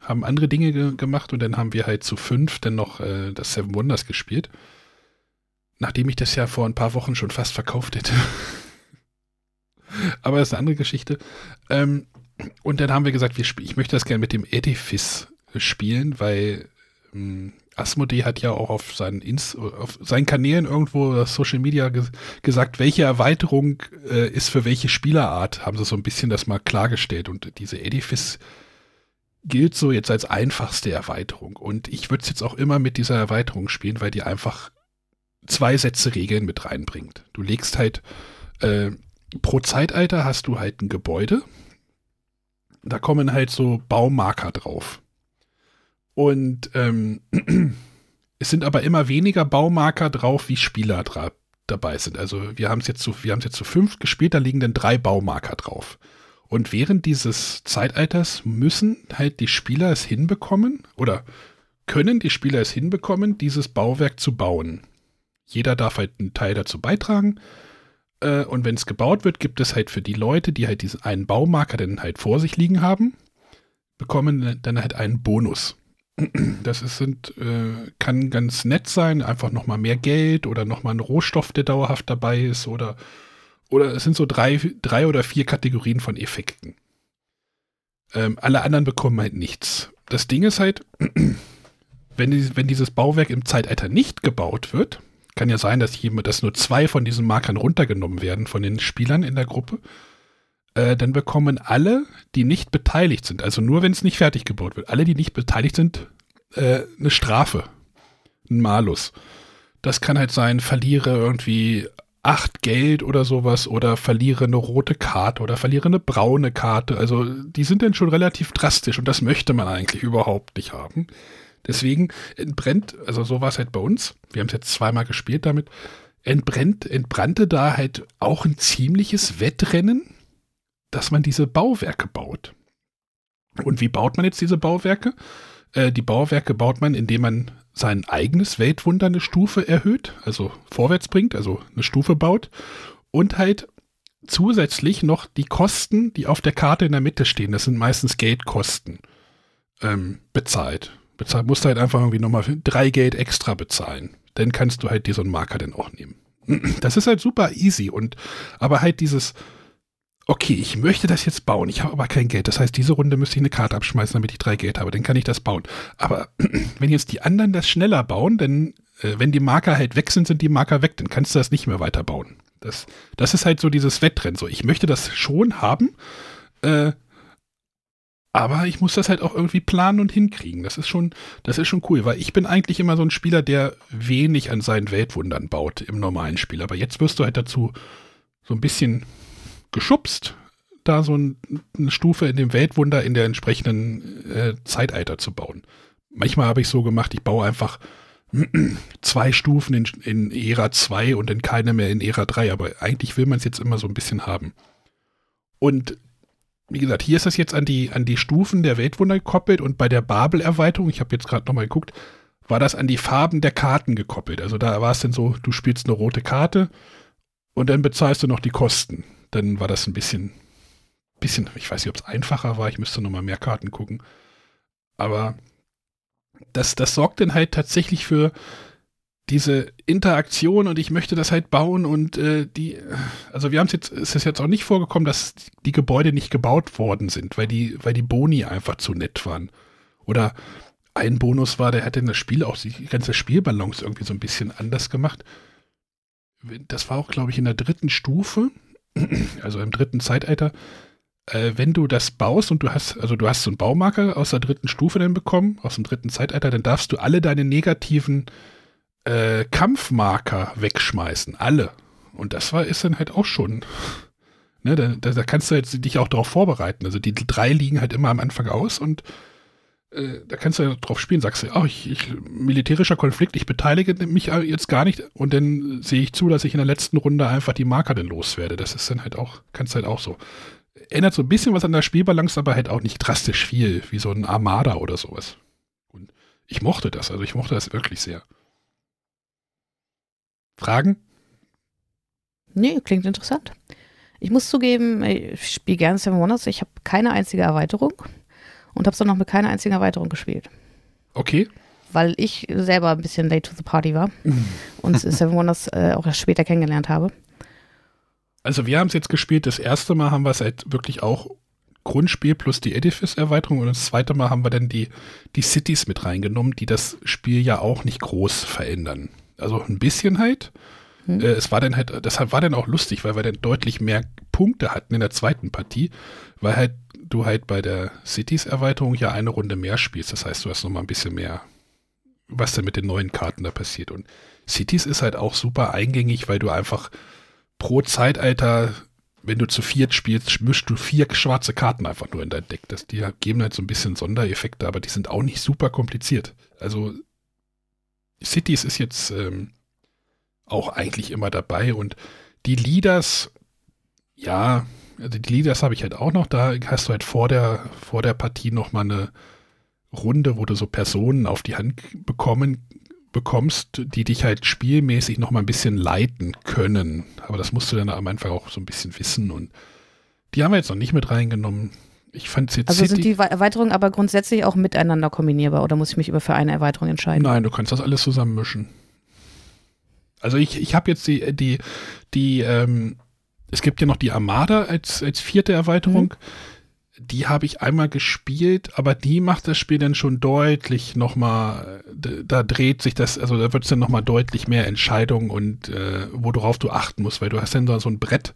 haben andere Dinge ge gemacht und dann haben wir halt zu fünf dann noch äh, das Seven Wonders gespielt. Nachdem ich das ja vor ein paar Wochen schon fast verkauft hätte. Aber das ist eine andere Geschichte. Ähm, und dann haben wir gesagt, wir ich möchte das gerne mit dem Edifice spielen, weil ähm, Asmodee hat ja auch auf seinen, Inst auf seinen Kanälen irgendwo Social Media ge gesagt, welche Erweiterung äh, ist für welche Spielerart, haben sie so ein bisschen das mal klargestellt. Und diese Edifice gilt so jetzt als einfachste Erweiterung. Und ich würde es jetzt auch immer mit dieser Erweiterung spielen, weil die einfach zwei Sätze Regeln mit reinbringt. Du legst halt äh, pro Zeitalter hast du halt ein Gebäude. Da kommen halt so Baumarker drauf. Und ähm, es sind aber immer weniger Baumarker drauf, wie Spieler dabei sind. Also wir haben es jetzt zu, wir haben es jetzt zu fünf gespielt, da liegen dann drei Baumarker drauf. Und während dieses Zeitalters müssen halt die Spieler es hinbekommen oder können die Spieler es hinbekommen, dieses Bauwerk zu bauen. Jeder darf halt einen Teil dazu beitragen. Äh, und wenn es gebaut wird, gibt es halt für die Leute, die halt diesen einen Baumarker dann halt vor sich liegen haben, bekommen dann halt einen Bonus. Das ist, sind, äh, kann ganz nett sein, einfach nochmal mehr Geld oder nochmal ein Rohstoff, der dauerhaft dabei ist oder, oder es sind so drei, drei oder vier Kategorien von Effekten. Ähm, alle anderen bekommen halt nichts. Das Ding ist halt, wenn, wenn dieses Bauwerk im Zeitalter nicht gebaut wird, kann ja sein, dass, jemand, dass nur zwei von diesen Markern runtergenommen werden von den Spielern in der Gruppe. Äh, dann bekommen alle, die nicht beteiligt sind, also nur wenn es nicht fertig gebaut wird, alle, die nicht beteiligt sind, äh, eine Strafe, ein Malus. Das kann halt sein, verliere irgendwie acht Geld oder sowas oder verliere eine rote Karte oder verliere eine braune Karte. Also die sind dann schon relativ drastisch und das möchte man eigentlich überhaupt nicht haben. Deswegen entbrennt, also so war es halt bei uns, wir haben es jetzt zweimal gespielt damit, entbrennt, entbrannte da halt auch ein ziemliches Wettrennen dass man diese Bauwerke baut. Und wie baut man jetzt diese Bauwerke? Äh, die Bauwerke baut man, indem man sein eigenes Weltwunder eine Stufe erhöht, also vorwärts bringt, also eine Stufe baut und halt zusätzlich noch die Kosten, die auf der Karte in der Mitte stehen, das sind meistens Geldkosten, ähm, bezahlt. Bezahlt musst du halt einfach irgendwie nochmal drei Geld extra bezahlen. Dann kannst du halt dir so einen Marker dann auch nehmen. Das ist halt super easy und aber halt dieses, okay, ich möchte das jetzt bauen, ich habe aber kein Geld. Das heißt, diese Runde müsste ich eine Karte abschmeißen, damit ich drei Geld habe. Dann kann ich das bauen. Aber wenn jetzt die anderen das schneller bauen, dann, äh, wenn die Marker halt weg sind, sind die Marker weg, dann kannst du das nicht mehr weiterbauen. Das, das ist halt so dieses Wettrennen. So, ich möchte das schon haben, äh, aber ich muss das halt auch irgendwie planen und hinkriegen. Das ist schon, das ist schon cool, weil ich bin eigentlich immer so ein Spieler, der wenig an seinen Weltwundern baut im normalen Spiel. Aber jetzt wirst du halt dazu so ein bisschen geschubst, da so ein, eine Stufe in dem Weltwunder in der entsprechenden äh, Zeitalter zu bauen. Manchmal habe ich so gemacht, ich baue einfach zwei Stufen in, in Ära 2 und dann keine mehr in Ära 3, aber eigentlich will man es jetzt immer so ein bisschen haben. Und wie gesagt, hier ist das jetzt an die, an die Stufen der Weltwunder gekoppelt und bei der Babel-Erweiterung, ich habe jetzt gerade nochmal geguckt, war das an die Farben der Karten gekoppelt. Also da war es dann so, du spielst eine rote Karte und dann bezahlst du noch die Kosten dann war das ein bisschen, bisschen, ich weiß nicht, ob es einfacher war, ich müsste nochmal mehr Karten gucken. Aber das, das sorgt dann halt tatsächlich für diese Interaktion und ich möchte das halt bauen und äh, die, also wir haben es jetzt, es ist jetzt auch nicht vorgekommen, dass die Gebäude nicht gebaut worden sind, weil die, weil die Boni einfach zu nett waren. Oder ein Bonus war, der hat in das Spiel auch die ganze Spielbalance irgendwie so ein bisschen anders gemacht. Das war auch, glaube ich, in der dritten Stufe also im dritten Zeitalter, äh, wenn du das baust und du hast, also du hast so einen Baumarker aus der dritten Stufe dann bekommen, aus dem dritten Zeitalter, dann darfst du alle deine negativen äh, Kampfmarker wegschmeißen. Alle. Und das war, ist dann halt auch schon. Ne, da, da kannst du jetzt dich auch darauf vorbereiten. Also die drei liegen halt immer am Anfang aus und da kannst du ja drauf spielen, sagst du, oh, ich, ich, militärischer Konflikt, ich beteilige mich jetzt gar nicht und dann sehe ich zu, dass ich in der letzten Runde einfach die Marker dann loswerde. Das ist dann halt auch, kannst halt auch so. Ändert so ein bisschen was an der Spielbalance, aber halt auch nicht drastisch viel, wie so ein Armada oder sowas. Und ich mochte das, also ich mochte das wirklich sehr. Fragen?
Nee, klingt interessant. Ich muss zugeben, ich spiele gerne Seven Wonders. Ich habe keine einzige Erweiterung und habe es dann noch mit keiner einzigen Erweiterung gespielt.
Okay.
Weil ich selber ein bisschen late to the party war und Seven Wonders äh, auch erst später kennengelernt habe.
Also wir haben es jetzt gespielt, das erste Mal haben wir es halt wirklich auch Grundspiel plus die Edifice-Erweiterung und das zweite Mal haben wir dann die, die Cities mit reingenommen, die das Spiel ja auch nicht groß verändern. Also ein bisschen halt. Hm. Äh, es war dann halt, deshalb war dann auch lustig, weil wir dann deutlich mehr Punkte hatten in der zweiten Partie, weil halt du halt bei der Cities-Erweiterung ja eine Runde mehr spielst. Das heißt, du hast nochmal ein bisschen mehr, was denn mit den neuen Karten da passiert. Und Cities ist halt auch super eingängig, weil du einfach pro Zeitalter, wenn du zu viert spielst, mischst du vier schwarze Karten einfach nur in dein Deck. Das, die geben halt so ein bisschen Sondereffekte, aber die sind auch nicht super kompliziert. Also Cities ist jetzt ähm, auch eigentlich immer dabei und die Leaders, ja, also die Leaders habe ich halt auch noch, da hast du halt vor der, vor der Partie nochmal eine Runde, wo du so Personen auf die Hand bekommen, bekommst, die dich halt spielmäßig nochmal ein bisschen leiten können. Aber das musst du dann am Anfang auch so ein bisschen wissen und die haben wir jetzt noch nicht mit reingenommen. Ich fand jetzt
Also sind
City.
die We- Erweiterungen aber grundsätzlich auch miteinander kombinierbar oder muss ich mich über für eine Erweiterung entscheiden?
Nein, du kannst das alles zusammenmischen. Also ich, ich habe jetzt die, die, die, ähm, es gibt ja noch die Armada als, als vierte Erweiterung. Die habe ich einmal gespielt, aber die macht das Spiel dann schon deutlich nochmal, da dreht sich das, also da wird es dann nochmal deutlich mehr Entscheidungen und äh, worauf du achten musst, weil du hast dann so so ein Brett,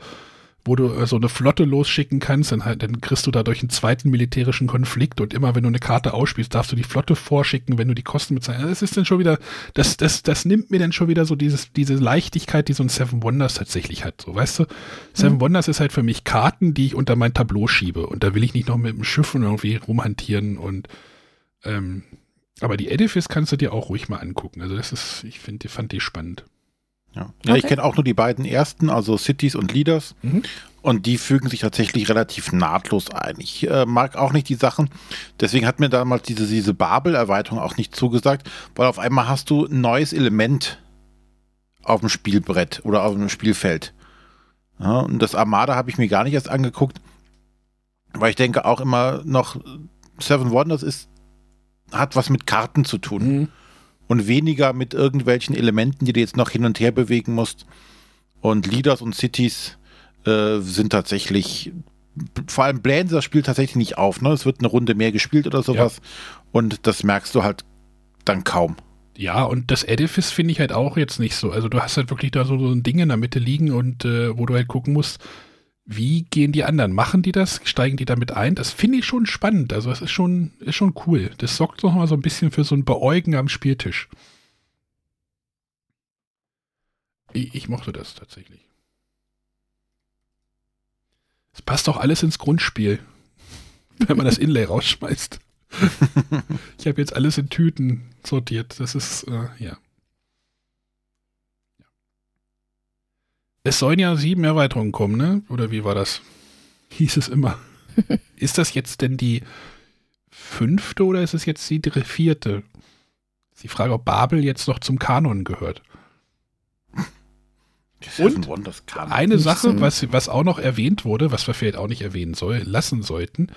wo du äh, so eine Flotte losschicken kannst, dann, halt, dann kriegst du dadurch einen zweiten militärischen Konflikt und immer wenn du eine Karte ausspielst, darfst du die Flotte vorschicken, wenn du die Kosten bezahlst. Das ist dann schon wieder, das, das, das nimmt mir dann schon wieder so dieses, diese Leichtigkeit, die so ein Seven Wonders tatsächlich hat. So, weißt du, Seven Wonders ist halt für mich Karten, die ich unter mein Tableau schiebe und da will ich nicht noch mit dem Schiff irgendwie rumhantieren und ähm, aber die Edifice kannst du dir auch ruhig mal angucken. Also das ist, ich finde, fand die spannend.
Ja, ja ich kenne auch nur die beiden ersten, also Cities und Leaders.
Mhm.
Und die fügen sich tatsächlich relativ nahtlos ein. Ich äh, mag auch nicht die Sachen. Deswegen hat mir damals diese, diese Babel-Erweiterung auch nicht zugesagt, weil auf einmal hast du ein neues Element auf dem Spielbrett oder auf dem Spielfeld. Ja, und das Armada habe ich mir gar nicht erst angeguckt, weil ich denke auch immer noch, Seven Wonders ist, hat was mit Karten zu tun
Mhm.
Und weniger mit irgendwelchen Elementen, die du jetzt noch hin und her bewegen musst. Und Leaders und Cities äh, sind tatsächlich, vor allem blähen sie das Spiel tatsächlich nicht auf. Ne? Es wird eine Runde mehr gespielt oder sowas. Und das merkst du halt dann kaum.
Ja, und das Edifice finde ich halt auch jetzt nicht so. Also du hast halt wirklich da so, so ein Ding in der Mitte liegen und äh, wo du halt gucken musst, wie gehen die anderen? Machen die das? Steigen die damit ein? Das finde ich schon spannend. Also es ist schon, ist schon cool. Das sorgt noch mal so ein bisschen für so ein Beäugen am Spieltisch. Ich, ich mochte das tatsächlich. Es passt auch alles ins Grundspiel, wenn man das Inlay rausschmeißt. Ich habe jetzt alles in Tüten sortiert. Das ist, äh, ja. Es sollen ja sieben Erweiterungen kommen, ne? Oder wie war das? Hieß es immer. ist das jetzt denn die fünfte oder ist es jetzt die vierte? Ist die Frage, ob Babel jetzt noch zum Kanon gehört.
Kam.
Eine Sache,
so.
was, was auch noch erwähnt wurde, was wir vielleicht auch nicht erwähnen soll, lassen sollten,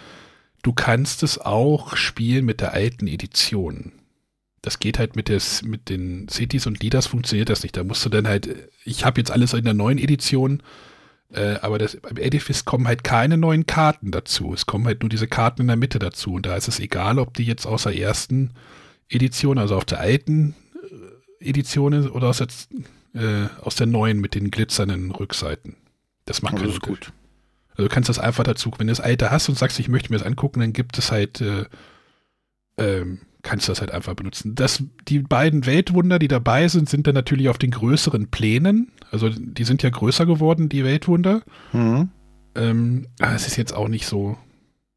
du kannst es auch spielen mit der alten Edition. Das geht halt mit, des, mit den Cities und Leaders funktioniert das nicht. Da musst du dann halt, ich habe jetzt alles in der neuen Edition, äh, aber das, beim Edifice kommen halt keine neuen Karten dazu. Es kommen halt nur diese Karten in der Mitte dazu. Und da ist es egal, ob die jetzt aus der ersten Edition, also auf der alten äh, Edition ist oder aus der, äh, aus der neuen mit den glitzernden Rückseiten. Das macht
Also gut.
also du kannst das einfach dazu, wenn du das alte hast und sagst, ich möchte mir das angucken, dann gibt es halt, äh, ähm, kannst du das halt einfach benutzen. Das, die beiden Weltwunder, die dabei sind, sind dann natürlich auf den größeren Plänen. Also die sind ja größer geworden, die Weltwunder.
Mhm.
Ähm, aber es ist jetzt auch nicht so.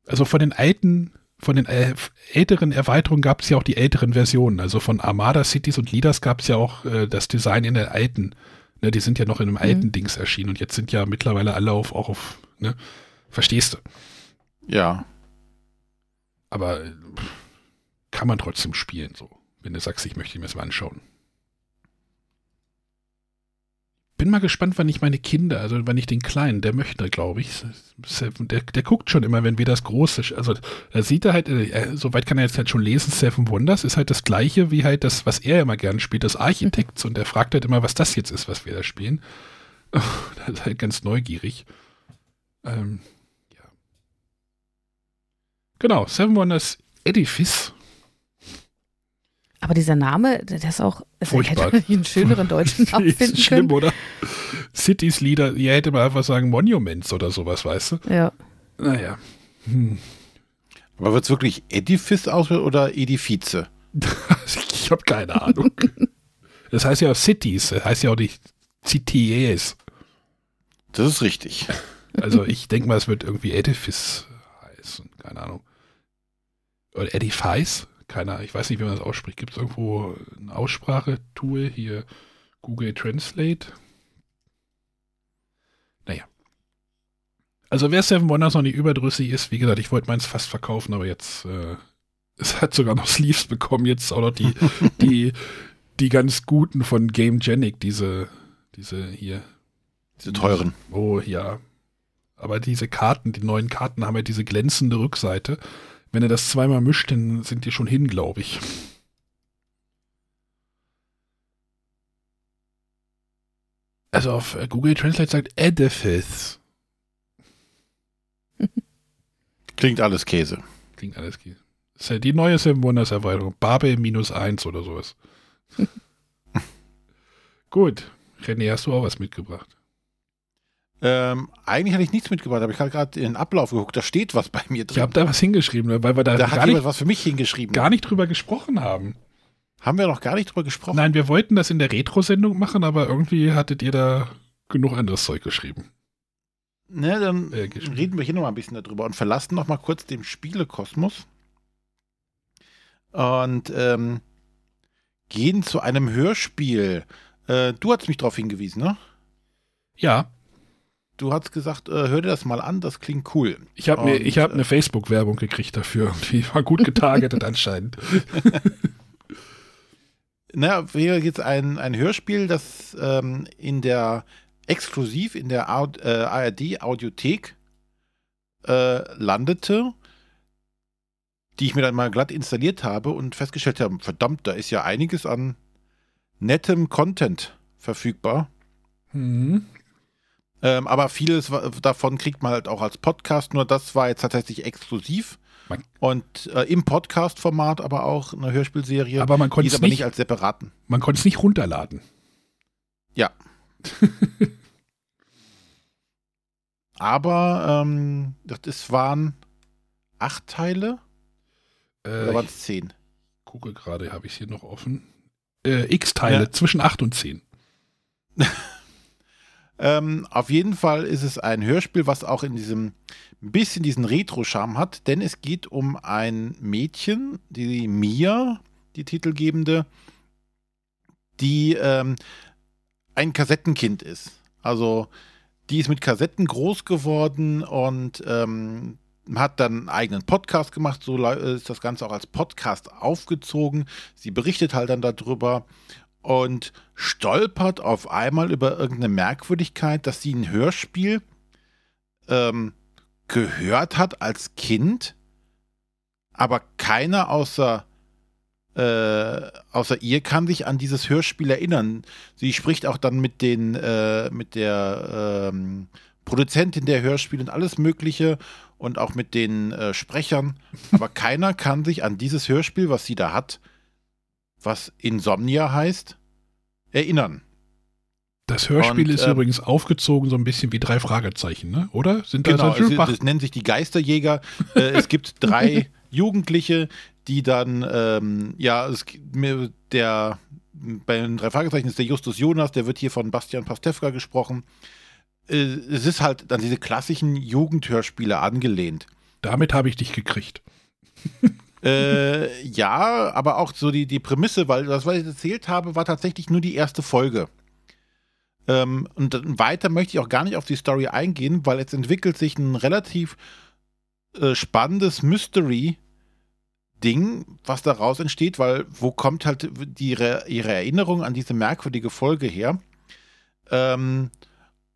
Also von den alten, von den äh, älteren Erweiterungen gab es ja auch die älteren Versionen. Also von Armada Cities und Leaders gab es ja auch äh, das Design in der alten. Ne, die sind ja noch in einem alten Dings erschienen und jetzt sind ja mittlerweile alle auf, auch auf, ne? Verstehst du?
Ja.
Aber äh, kann man trotzdem spielen, so. Wenn du sagst, ich möchte mir das mal anschauen. Bin mal gespannt, wann ich meine Kinder, also wann ich den Kleinen, der möchte, glaube ich, der, der guckt schon immer, wenn wir das Große, also da sieht er halt, äh, soweit kann er jetzt halt schon lesen, Seven Wonders ist halt das gleiche wie halt das, was er immer gern spielt, das Architects und er fragt halt immer, was das jetzt ist, was wir da spielen. da ist halt ganz neugierig. Ähm, ja. Genau, Seven Wonders Edifice.
Aber dieser Name, der ist auch, also
Furchtbar.
hätte man einen schöneren deutschen Namen
ist
finden
schlimm,
können.
oder? Cities Leader, ihr hätte mal einfach sagen Monuments oder sowas, weißt du?
Ja.
Naja. Hm.
Aber wird es wirklich Edifice aus oder Edifice?
ich habe keine Ahnung. Das heißt ja auch Cities, das heißt ja auch nicht Cities.
Das ist richtig.
Also ich denke mal, es wird irgendwie Edifice heißen, keine Ahnung. Oder Edifice? Keine Ahnung, ich weiß nicht, wie man das ausspricht. Gibt es irgendwo ein Aussprachetool hier? Google Translate? Naja. Also wer Seven Wonders noch nicht überdrüssig ist, wie gesagt, ich wollte meins fast verkaufen, aber jetzt, äh, es hat sogar noch Sleeves bekommen, jetzt auch noch die, die, die ganz guten von Game Genic, diese, diese hier,
Diese teuren.
Oh ja. Aber diese Karten, die neuen Karten haben ja diese glänzende Rückseite. Wenn er das zweimal mischt, dann sind die schon hin, glaube ich. Also auf äh, Google Translate sagt Edifice.
Klingt alles Käse.
Klingt alles Käse. Das ist ja die neue Seven Wonders Erweiterung. Babel minus eins oder sowas. Gut. René, hast du auch was mitgebracht?
Ähm, eigentlich hatte ich nichts mitgebracht, aber ich habe gerade in den Ablauf geguckt, da steht was bei mir drin.
Ich habe da was hingeschrieben, weil wir da,
da hat
gar,
jemand
nicht,
was für mich hingeschrieben.
gar nicht drüber gesprochen haben.
Haben wir noch gar nicht drüber gesprochen?
Nein, wir wollten das in der Retro-Sendung machen, aber irgendwie hattet ihr da genug anderes Zeug geschrieben.
Ne, dann
Äh, geschrieben.
reden wir hier noch mal ein bisschen darüber und verlassen noch mal kurz den Spielekosmos und ähm, gehen zu einem Hörspiel. Äh, du hast mich darauf hingewiesen, ne?
Ja,
Du hast gesagt, äh, hör dir das mal an, das klingt cool.
ich habe mir,
Und,
ich habe
äh,
eine Facebook-Werbung gekriegt dafür. Irgendwie war gut getargetet anscheinend.
Na, wäre jetzt ein, ein Hörspiel, das ähm, in der exklusiv in der Aud äh, ARD Audiothek äh, landete, die ich mir dann mal glatt installiert habe und festgestellt habe, verdammt, da ist ja einiges an nettem Content verfügbar.
Mhm.
Ähm, aber vieles davon kriegt man halt auch als Podcast, nur das war jetzt tatsächlich exklusiv.
Man-
Und äh, im Podcast-Format aber auch eine Hörspielserie,
Aber man konnte es
aber nicht
nicht,
als separaten.
man konnte es nicht runterladen.
Ja. Aber ähm, das ist, waren acht Teile oder
Äh,
waren
ich
es zehn?
gucke gerade, habe ich hier noch offen. Äh, X-Teile
Ja.
zwischen 8 und 10.
Ähm, auf jeden Fall ist es ein Hörspiel, was auch in diesem bisschen diesen Retro-Charme hat, denn es geht um ein Mädchen, die Mia, die Titelgebende, die ähm, ein Kassettenkind ist. Also die ist mit Kassetten groß geworden und ähm, hat dann einen eigenen Podcast gemacht. So ist das Ganze auch als Podcast aufgezogen. Sie berichtet halt dann darüber und stolpert auf einmal über irgendeine Merkwürdigkeit, dass sie ein Hörspiel ähm, gehört hat als Kind, aber keiner außer, äh, außer ihr kann sich an dieses Hörspiel erinnern. Sie spricht auch dann mit den, äh, mit der ähm, Produzentin der Hörspiele und alles Mögliche und auch mit den äh, Sprechern, aber keiner kann sich an dieses Hörspiel, was sie da hat, was Insomnia heißt, erinnern.
Das Hörspiel
Und,
ist
ähm,
übrigens aufgezogen so ein bisschen wie drei Fragezeichen, ne? oder? Sind da
Genau,
so
es, das nennen sich die Geisterjäger. Äh, es gibt drei Jugendliche, die dann, ähm, ja, es, gibt mir- der, bei den drei Fragezeichen ist der Justus Jonas, der wird hier von Bastian Pastewka gesprochen. Äh, es ist halt an diese klassischen Jugendhörspiele angelehnt.
Damit habe ich dich gekriegt.
Äh, ja, aber auch so die, die Prämisse, weil das, was ich erzählt habe, war tatsächlich nur die erste Folge. Ähm, und weiter möchte ich auch gar nicht auf die Story eingehen, weil jetzt entwickelt sich ein relativ äh, spannendes Mystery-Ding, was daraus entsteht, weil wo kommt halt die, ihre, ihre Erinnerung an diese merkwürdige Folge her? Ähm,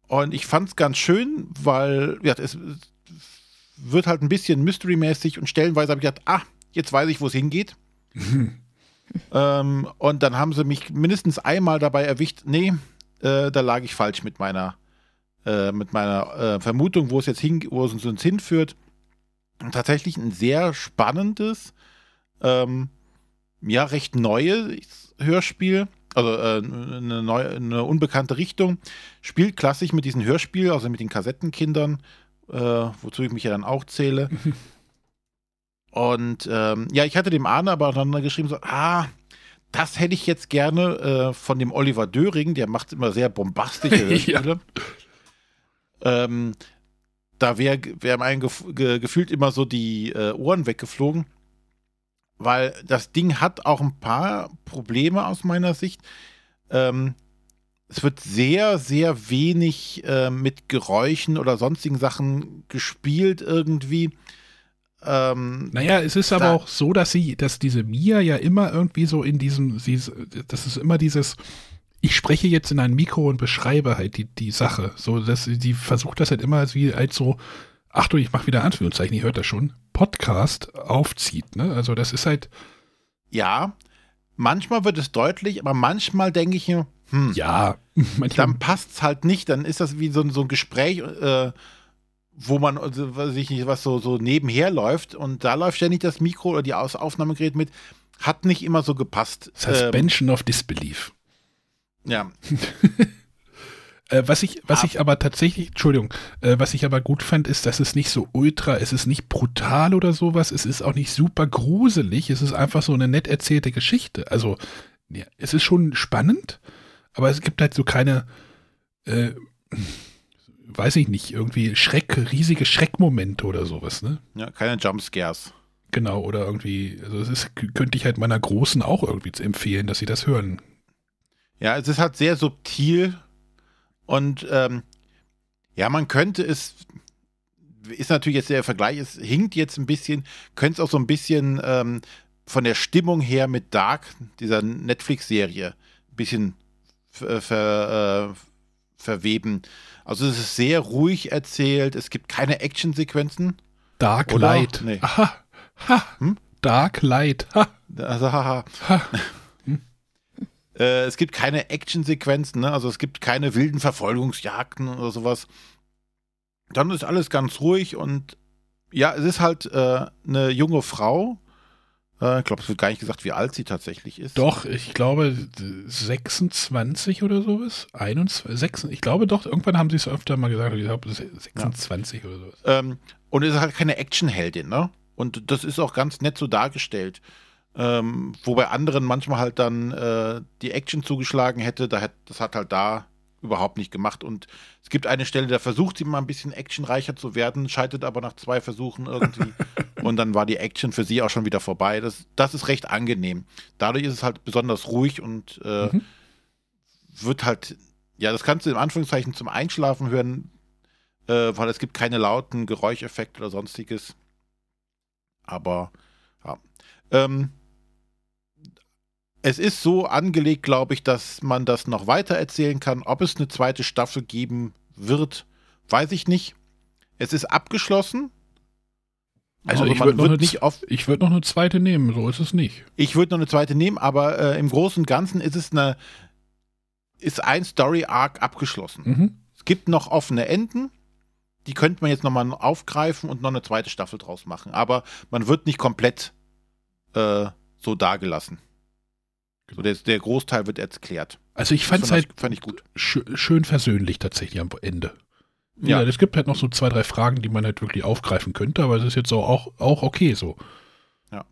und ich fand es ganz schön, weil ja, es wird halt ein bisschen Mystery-mäßig und stellenweise habe ich gedacht, ah, jetzt weiß ich, wo es hingeht. ähm, und dann haben sie mich mindestens einmal dabei erwischt, nee, äh, da lag ich falsch mit meiner, äh, mit meiner äh, Vermutung, wo es jetzt hin, wo es uns hinführt. Und tatsächlich ein sehr spannendes, ähm, ja, recht neues Hörspiel. Also äh, eine, neue, eine unbekannte Richtung. Spielt klassisch mit diesem Hörspiel, also mit den Kassettenkindern, äh, wozu ich mich ja dann auch zähle. Und ähm, ja, ich hatte dem Arne aber dann geschrieben, so, ah, das hätte ich jetzt gerne äh, von dem Oliver Döring, der macht immer sehr bombastische Hörspiele. ähm, da wäre wär einem gef ge gefühlt immer so die äh, Ohren weggeflogen, weil das Ding hat auch ein paar Probleme aus meiner Sicht. Ähm, es wird sehr, sehr wenig äh, mit Geräuschen oder sonstigen Sachen gespielt irgendwie. Ähm,
Naja, es ist aber auch so, dass sie, dass diese Mia ja immer irgendwie so in diesem, sie, ist- das ist immer dieses ich spreche jetzt in ein Mikro und beschreibe halt die, die Sache. So, dass die versucht das halt immer als wie als so, Achtung, ich mache wieder Anführungszeichen, ihr hört das schon, Podcast aufzieht. Ne? Also das ist halt.
Ja, manchmal wird es deutlich, aber manchmal denke ich mir, hm,
Ja, manchmal.
dann passt es halt nicht, dann ist das wie so, ein- so ein Gespräch, äh, wo man, also, weiß ich nicht, was so, so nebenher läuft und da läuft ja nicht das Mikro oder die Aus Aufnahmegerät mit, hat nicht immer so gepasst. Ähm,
Suspension of Disbelief.
ja,
Äh, was ich, was ich aber tatsächlich, Entschuldigung, äh, was ich aber gut fand, ist, dass es nicht so ultra, es ist nicht brutal oder sowas, es ist auch nicht super gruselig, es ist einfach so eine nett erzählte Geschichte. Also, ja, es ist schon spannend, aber es gibt halt so keine, äh, weiß ich nicht, irgendwie Schreck, riesige Schreckmomente oder sowas, ne?
ja, keine Jumpscares.
Genau, oder irgendwie, also es ist, könnte ich halt meiner Großen auch irgendwie empfehlen, dass sie das hören.
Ja, es ist halt sehr subtil und ähm, ja, man könnte es, ist natürlich jetzt der Vergleich, es hinkt jetzt ein bisschen, könnte es auch so ein bisschen ähm, von der Stimmung her mit Dark, dieser Netflix-Serie, ein bisschen ver, ver, äh, verweben. Also es ist sehr ruhig erzählt, es gibt keine Actionsequenzen.
Dark
Oder?
Light.
Nee.
Aha. Ha.
Hm?
Dark Light. Ha.
Also, haha.
Ha.
Äh, es gibt keine Actionsequenzen, ne? also es gibt keine wilden Verfolgungsjagden oder sowas. Dann ist alles ganz ruhig und ja, es ist halt äh, eine junge Frau. Äh, ich glaube, es wird gar nicht gesagt, wie alt sie tatsächlich ist.
Doch, ich glaube 26 oder sowas. 21, 6, ich glaube doch, irgendwann haben sie es öfter mal gesagt, ich glaube 26 oder sowas.
Ähm, und es ist halt keine Actionheldin, ne? Und das ist auch ganz nett so dargestellt. Ähm, wo bei anderen manchmal halt dann äh, die Action zugeschlagen hätte, da hat, das hat halt da überhaupt nicht gemacht. Und es gibt eine Stelle, da versucht sie mal ein bisschen actionreicher zu werden, scheitert aber nach zwei Versuchen irgendwie. und dann war die Action für sie auch schon wieder vorbei. Das, das ist recht angenehm. Dadurch ist es halt besonders ruhig und äh,
Mhm.
wird halt, ja, das kannst du in Anführungszeichen zum Einschlafen hören, äh, weil es gibt keine lauten Geräuscheffekte oder sonstiges. Aber ja. Ähm, es ist so angelegt, glaube ich, dass man das noch weiter erzählen kann. Ob es eine zweite Staffel geben wird, weiß ich nicht. Es ist abgeschlossen.
Also ich
man
würd noch eine-. Ich würde noch eine zweite nehmen, so ist es nicht.
Ich würde noch eine zweite nehmen, aber äh, im Großen und Ganzen ist es eine. Ist ein Story Arc abgeschlossen.
Mhm.
Es gibt noch offene Enden. Die könnte man jetzt nochmal aufgreifen und noch eine zweite Staffel draus machen. Aber man wird nicht komplett äh, so dagelassen. So der, der Großteil wird erklärt.
Also ich fand es halt
fand ich gut.
schö schön versöhnlich tatsächlich am Ende.
Ja.
Ja, es gibt halt noch so zwei, drei Fragen, die man halt wirklich aufgreifen könnte, aber es ist jetzt so auch, auch okay so.
Ja.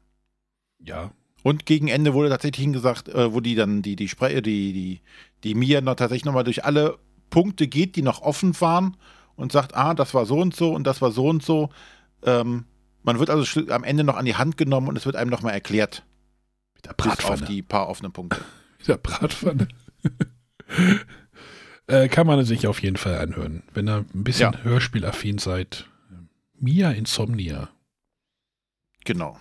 Ja.
Und gegen Ende wurde tatsächlich hingesagt, äh, wo die dann die die Spre die die die Mia noch tatsächlich nochmal durch alle Punkte geht, die noch offen waren und sagt, ah, das war so und so und das war so und so. Ähm, man wird also am Ende noch an die Hand genommen und es wird einem nochmal erklärt,
Der
bis auf
Bratpfanne.
die paar offenen Punkte.
Der Bratpfanne. äh, kann man sich auf jeden Fall anhören, wenn ihr ein bisschen
Ja.
hörspielaffin seid. Mia Insomnia.
Genau.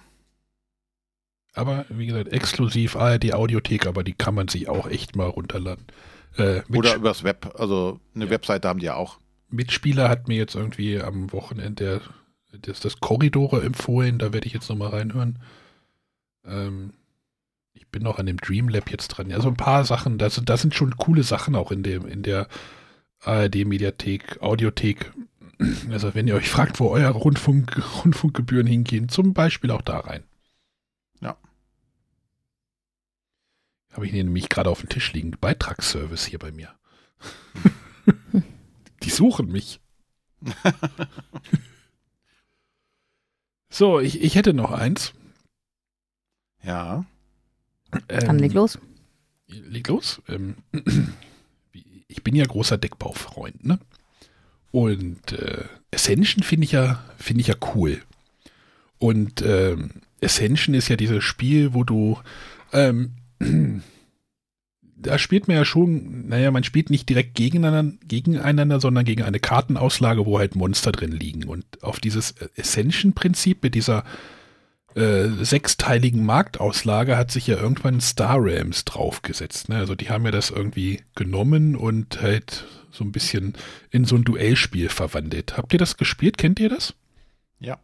Aber wie gesagt, exklusiv ARD Audiothek, aber die kann man sich auch echt mal runterladen. Äh,
Oder übers Web. Also eine
Ja.
Webseite haben die ja auch.
Mitspieler hat mir jetzt irgendwie am Wochenende der, das, das Korridore empfohlen, da werde ich jetzt nochmal reinhören. Ähm, ich bin noch an dem Dreamlab jetzt dran. Also ein paar Sachen, da sind, da sind schon coole Sachen auch in dem, in der ARD-Mediathek, Audiothek. Also wenn ihr euch fragt, wo eure Rundfunk, Rundfunkgebühren hingehen, zum Beispiel auch da rein.
Ja.
Habe ich nämlich gerade auf dem Tisch liegen. Beitragsservice hier bei mir. Die suchen mich. so, ich, ich hätte noch eins.
Ja.
Ähm,
Dann leg los.
Leg los. Ähm, ich bin ja großer Deckbaufreund, ne? Und äh, Ascension finde ich ja, finde ich ja cool. Und ähm, Ascension ist ja dieses Spiel, wo du ähm, da spielt man ja schon, naja, man spielt nicht direkt gegeneinander, gegeneinander, sondern gegen eine Kartenauslage, wo halt Monster drin liegen. Und auf dieses Ascension-Prinzip mit dieser äh, sechsteiligen Marktauslage hat sich ja irgendwann Star Realms draufgesetzt. Ne? Also die haben ja das irgendwie genommen und halt so ein bisschen in so ein Duellspiel verwandelt. Habt ihr das gespielt? Kennt ihr das?
Ja.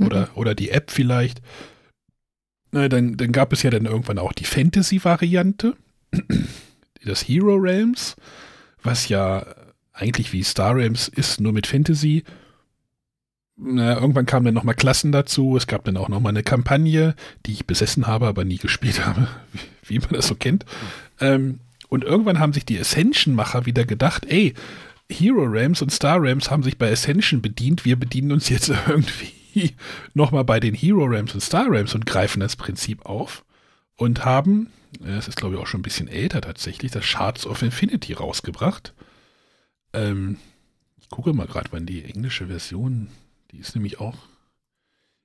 Oder, oder die App vielleicht? Na, dann, dann gab es ja dann irgendwann auch die Fantasy-Variante, das Hero Realms, was ja eigentlich wie Star Realms ist, nur mit Fantasy. Na, irgendwann kamen dann nochmal Klassen dazu. Es gab dann auch nochmal eine Kampagne, die ich besessen habe, aber nie gespielt habe, wie, wie man das so kennt. Ähm, und irgendwann haben sich die Ascension-Macher wieder gedacht, ey, Hero Realms und Star Realms haben sich bei Ascension bedient, wir bedienen uns jetzt irgendwie nochmal bei den Hero Realms und Star Realms und greifen das Prinzip auf und haben, es ist glaube ich auch schon ein bisschen älter tatsächlich, das Shards of Infinity rausgebracht. Ähm, ich gucke mal gerade, wann die englische Version, die ist nämlich auch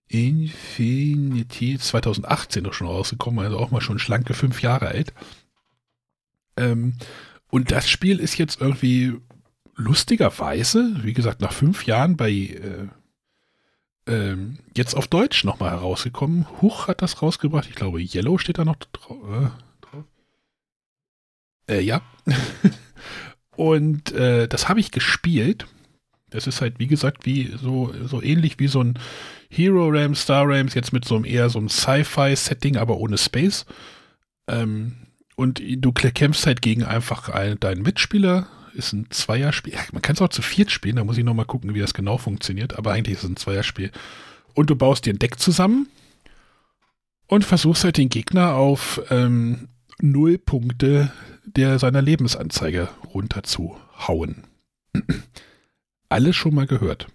Infinity 2018 doch schon rausgekommen, also auch mal schon schlanke fünf Jahre alt. Ähm, und das Spiel ist jetzt irgendwie lustigerweise, wie gesagt, nach fünf Jahren bei äh, ähm, jetzt auf Deutsch nochmal herausgekommen. Huch hat das rausgebracht. Ich glaube, Yellow steht da noch äh, drauf. Äh, ja. Und äh, das habe ich gespielt. Das ist halt, wie gesagt, wie so, so ähnlich wie so ein Hero Rams, Star Rams, jetzt mit so einem eher so einem Sci-Fi-Setting, aber ohne Space. Ähm, und du kämpfst halt gegen einfach einen, deinen Mitspieler. Ist ein Zweierspiel. Man kann es auch zu viert spielen, da muss ich nochmal gucken, wie das genau funktioniert. Aber eigentlich ist es ein Zweierspiel. Und du baust dir ein Deck zusammen und versuchst halt den Gegner auf ähm, null Punkte der seiner Lebensanzeige runterzuhauen. Alles schon mal gehört.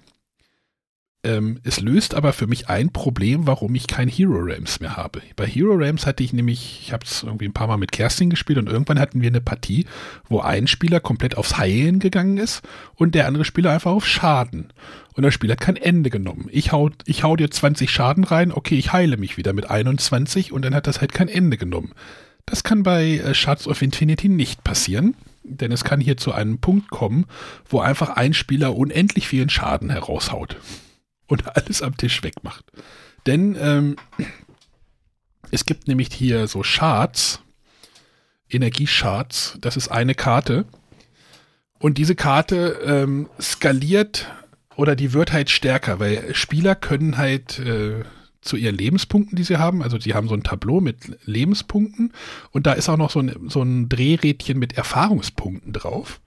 Ähm, es löst aber für mich ein Problem, warum ich kein Hero Rams mehr habe. Bei Hero Rams hatte ich nämlich, ich habe es irgendwie ein paar Mal mit Kerstin gespielt und irgendwann hatten wir eine Partie, wo ein Spieler komplett aufs Heilen gegangen ist und der andere Spieler einfach auf Schaden. Und der Spieler hat kein Ende genommen. Ich hau, ich hau dir 20 Schaden rein, okay, ich heile mich wieder mit 21 und dann hat das halt kein Ende genommen. Das kann bei äh, Shards of Infinity nicht passieren, denn es kann hier zu einem Punkt kommen, wo einfach ein Spieler unendlich vielen Schaden heraushaut und alles am Tisch wegmacht. Denn ähm, es gibt nämlich hier so Shards, Energieshards, das ist eine Karte. Und diese Karte ähm, skaliert oder die wird halt stärker, weil Spieler können halt äh, zu ihren Lebenspunkten, die sie haben. Also sie haben so ein Tableau mit Lebenspunkten und da ist auch noch so ein, so ein Drehrädchen mit Erfahrungspunkten drauf.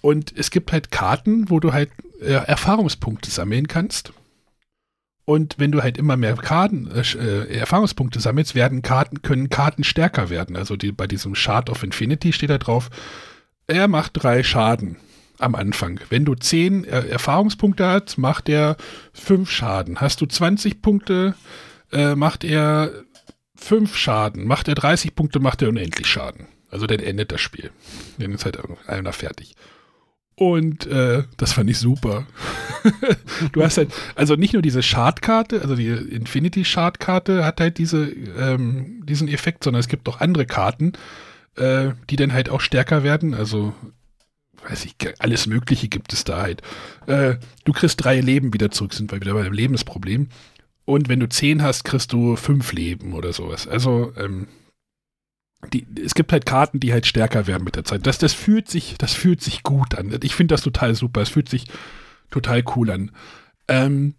Und es gibt halt Karten, wo du halt äh, Erfahrungspunkte sammeln kannst. Und wenn du halt immer mehr Karten, äh, Erfahrungspunkte sammelst, werden Karten, können Karten stärker werden. Also die, bei diesem Shard of Infinity steht da drauf, er macht drei Schaden am Anfang. Wenn du 10 äh, Erfahrungspunkte hast, macht er 5 Schaden. Hast du 20 Punkte, äh, macht er 5 Schaden. Macht er 30 Punkte, macht er unendlich Schaden. Also dann endet das Spiel. Dann ist halt einer fertig. Und äh, das fand ich super. du hast halt, also nicht nur diese Schadkarte, also die Infinity Schadkarte hat halt diese, ähm, diesen Effekt, sondern es gibt auch andere Karten, äh, die dann halt auch stärker werden. Also weiß ich, alles Mögliche gibt es da halt. Äh, du kriegst drei Leben wieder zurück, sind wir wieder bei dem Lebensproblem. Und wenn du zehn hast, kriegst du fünf Leben oder sowas. Also, ähm, die, es gibt halt Karten, die halt stärker werden mit der Zeit. Das, das fühlt sich, das fühlt sich gut an. Ich finde das total super. Es fühlt sich total cool an. Ähm,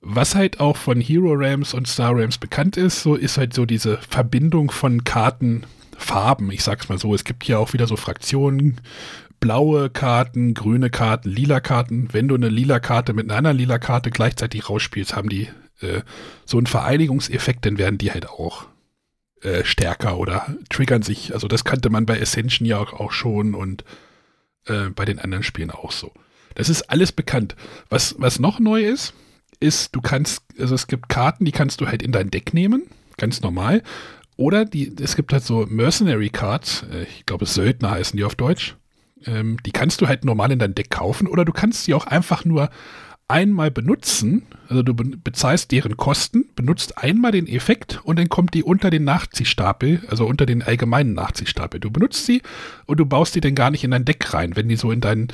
was halt auch von Hero Rams und Star Rams bekannt ist, so ist halt so diese Verbindung von Kartenfarben. Ich sag's mal so, es gibt hier auch wieder so Fraktionen, blaue Karten, grüne Karten, lila Karten. Wenn du eine lila Karte mit einer anderen lila Karte gleichzeitig rausspielst, haben die äh, so einen Vereinigungseffekt, dann werden die halt auch äh, stärker oder triggern sich. Also das kannte man bei Ascension ja auch, auch schon und äh, bei den anderen Spielen auch so. Das ist alles bekannt. Was, was noch neu ist, ist, du kannst, also es gibt Karten, die kannst du halt in dein Deck nehmen, ganz normal. Oder die, es gibt halt so Mercenary Cards, äh, ich glaube Söldner heißen die auf Deutsch. Ähm, die kannst du halt normal in dein Deck kaufen oder du kannst sie auch einfach nur einmal benutzen. Also du bezahlst deren Kosten, benutzt einmal den Effekt und dann kommt die unter den Nachziehstapel, also unter den allgemeinen Nachziehstapel. Du benutzt sie und du baust die dann gar nicht in dein Deck rein. Wenn die so in dein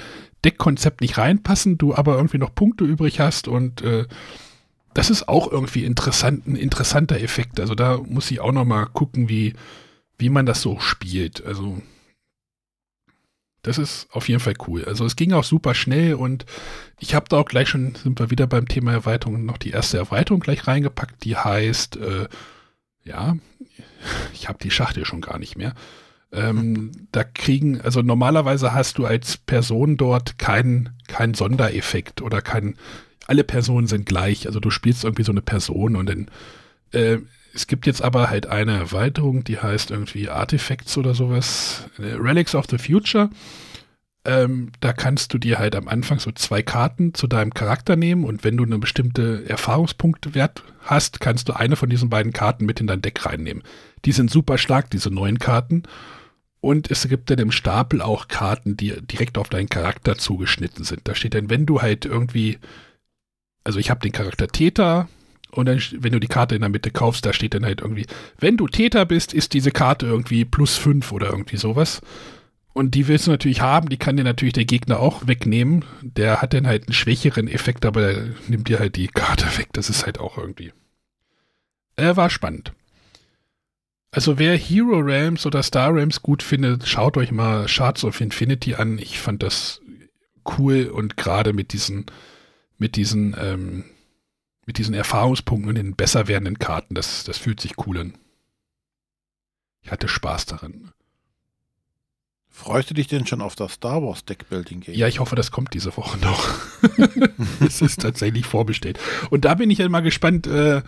Deckkonzept nicht reinpassen, du aber irgendwie noch Punkte übrig hast und äh, das ist auch irgendwie interessant, ein interessanter Effekt. Also da muss ich auch noch mal gucken, wie, wie man das so spielt. Also das ist auf jeden Fall cool. Also es ging auch super schnell und ich habe da auch gleich schon, sind wir wieder beim Thema Erweiterung, noch die erste Erweiterung gleich reingepackt, die heißt, äh, ja, ich habe die Schachtel schon gar nicht mehr. Ähm, da kriegen, also normalerweise hast du als Person dort keinen kein Sondereffekt oder kein, alle Personen sind gleich. Also du spielst irgendwie so eine Person und dann äh, es gibt jetzt aber halt eine Erweiterung, die heißt irgendwie Artifacts oder sowas. Äh, Relics of the Future. Ähm, da kannst du dir halt am Anfang so zwei Karten zu deinem Charakter nehmen und wenn du eine bestimmte Erfahrungspunktewert hast, kannst du eine von diesen beiden Karten mit in dein Deck reinnehmen. Die sind super stark, diese neuen Karten. Und es gibt dann im Stapel auch Karten, die direkt auf deinen Charakter zugeschnitten sind. Da steht dann, wenn du halt irgendwie, also ich habe den Charakter Täter, und dann, wenn du die Karte in der Mitte kaufst, da steht dann halt irgendwie, wenn du Täter bist, ist diese Karte irgendwie plus fünf oder irgendwie sowas. Und die willst du natürlich haben, die kann dir natürlich der Gegner auch wegnehmen. Der hat dann halt einen schwächeren Effekt, aber der nimmt dir halt die Karte weg. Das ist halt auch irgendwie. Er war spannend. Also wer Hero Realms oder Star Realms gut findet, schaut euch mal Shards of Infinity an. Ich fand das cool und gerade mit diesen, mit diesen ähm, mit diesen Erfahrungspunkten und den besser werdenden Karten, das, das fühlt sich cool an. Ich hatte Spaß darin.
Freust du dich denn schon auf das Star Wars Deckbuilding Game?
Ja, ich hoffe, das kommt diese Woche noch. es ist tatsächlich vorbestellt. Und da bin ich ja mal gespannt, äh,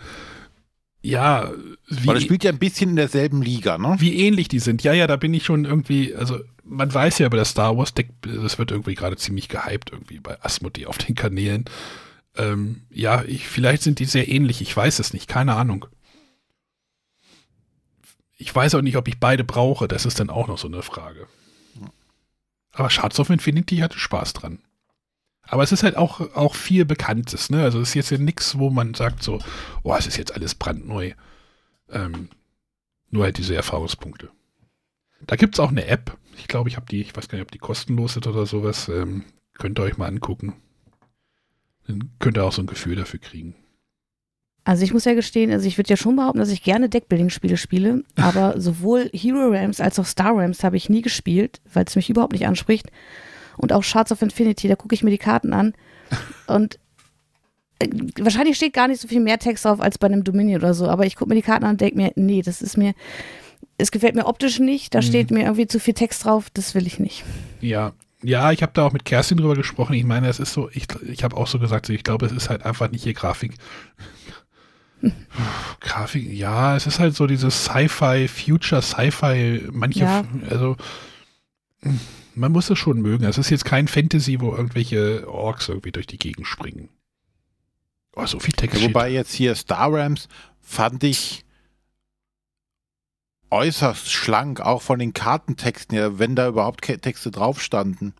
ja,
wie. Weil das spielt ja ein bisschen in derselben Liga, ne?
Wie ähnlich die sind. Ja, ja, da bin ich schon irgendwie, also man weiß ja über das Star Wars Deck, das wird irgendwie gerade ziemlich gehypt, irgendwie bei Asmodee auf den Kanälen. Ähm, ja, ich, vielleicht sind die sehr ähnlich. Ich weiß es nicht. Keine Ahnung. Ich weiß auch nicht, ob ich beide brauche. Das ist dann auch noch so eine Frage. Aber Shards of Infinity hatte Spaß dran. Aber es ist halt auch, auch viel Bekanntes, ne? Also es ist jetzt ja nichts, wo man sagt so, oh, es ist jetzt alles brandneu. Ähm, nur halt diese Erfahrungspunkte. Da gibt es auch eine App. Ich glaube, ich habe die, ich weiß gar nicht, ob die kostenlos ist oder sowas. Ähm, könnt ihr euch mal angucken. Dann könnt ihr auch so ein Gefühl dafür kriegen.
Also ich muss ja gestehen, also ich würde ja schon behaupten, dass ich gerne Deckbuilding-Spiele spiele, aber sowohl Hero Realms als auch Star Realms habe ich nie gespielt, weil es mich überhaupt nicht anspricht. Und auch Shards of Infinity, da gucke ich mir die Karten an und äh, wahrscheinlich steht gar nicht so viel mehr Text drauf als bei einem Dominion oder so, aber ich gucke mir die Karten an und denke mir, nee, das ist mir, es gefällt mir optisch nicht, da mhm. steht mir irgendwie zu viel Text drauf, das will ich nicht.
Ja, ja, ich habe da auch mit Kerstin drüber gesprochen. Ich meine, es ist so, ich, ich habe auch so gesagt, ich glaube, es ist halt einfach nicht hier Grafik. Grafik, ja, es ist halt so dieses Sci-Fi, Future Sci-Fi, manche, ja. also man muss es schon mögen. Es ist jetzt kein Fantasy, wo irgendwelche Orks irgendwie durch die Gegend springen. Oh, so viel Text.
Ja, wobei jetzt hier Star Rams fand ich äußerst schlank, auch von den Kartentexten her, wenn da überhaupt Texte drauf standen.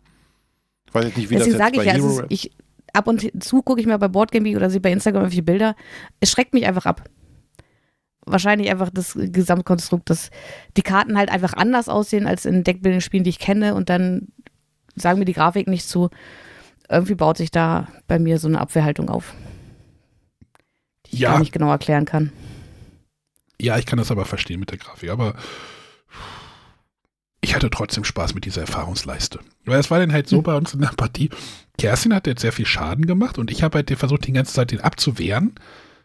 Ich weiß jetzt nicht, wie Deswegen das jetzt bei ich, Hero... Also ich, ab und zu gucke ich mir bei Boardgaming oder sehe bei Instagram irgendwelche Bilder. Es schreckt mich einfach ab. Wahrscheinlich einfach das Gesamtkonstrukt, dass die Karten halt einfach anders aussehen als in Deckbuilding-Spielen, die ich kenne und dann sagen mir die Grafik nicht zu. Irgendwie baut sich da bei mir so eine Abwehrhaltung auf, die ich ja. gar nicht genau erklären kann.
Ja, ich kann das aber verstehen mit der Grafik, aber ich hatte trotzdem Spaß mit dieser Erfahrungsleiste. Weil es war dann halt so hm. bei uns in der Partie, Kerstin hat jetzt sehr viel Schaden gemacht und ich habe halt versucht, die ganze Zeit den abzuwehren,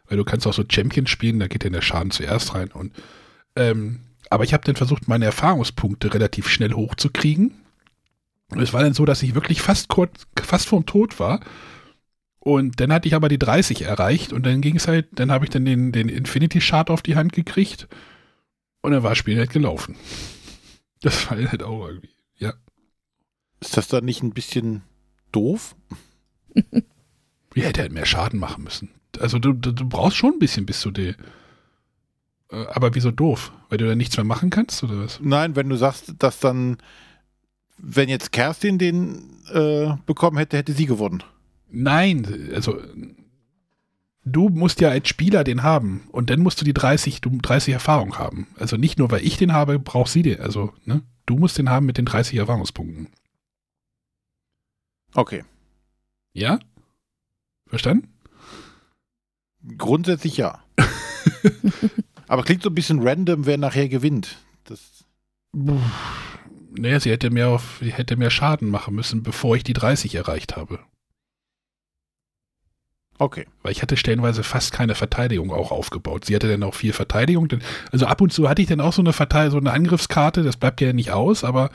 weil du kannst auch so Champion spielen, da geht dann der Schaden zuerst rein und ähm, aber ich habe dann versucht, meine Erfahrungspunkte relativ schnell hochzukriegen. Und es war dann so, dass ich wirklich fast kurz, fast vorm Tod war und dann hatte ich aber die 30 erreicht und dann ging es halt, dann habe ich dann den, den Infinity Shard auf die Hand gekriegt und dann war das Spiel halt gelaufen. Das war halt auch irgendwie, ja.
Ist das dann nicht ein bisschen doof?
Wir hätte halt mehr Schaden machen müssen. Also du, du, du brauchst schon ein bisschen, bis du die. Äh, aber wieso doof? Weil du dann nichts mehr machen kannst oder was?
Nein, wenn du sagst, dass dann, wenn jetzt Kerstin den äh, bekommen hätte, hätte sie gewonnen.
Nein, also du musst ja als Spieler den haben und dann musst du die 30, du 30 Erfahrung haben. Also nicht nur, weil ich den habe, brauchst sie den. Also, ne? Du musst den haben mit den 30 Erfahrungspunkten.
Okay.
Ja? Verstanden?
Grundsätzlich ja. Aber klingt so ein bisschen random, wer nachher gewinnt. Das,
Naja, sie hätte mehr, auf, sie hätte mehr Schaden machen müssen, bevor ich die 30 erreicht habe.
Okay.
Weil ich hatte stellenweise fast keine Verteidigung auch aufgebaut. Sie hatte dann auch viel Verteidigung. Denn, also ab und zu hatte ich dann auch so eine Verteid so eine Angriffskarte, das bleibt ja nicht aus, aber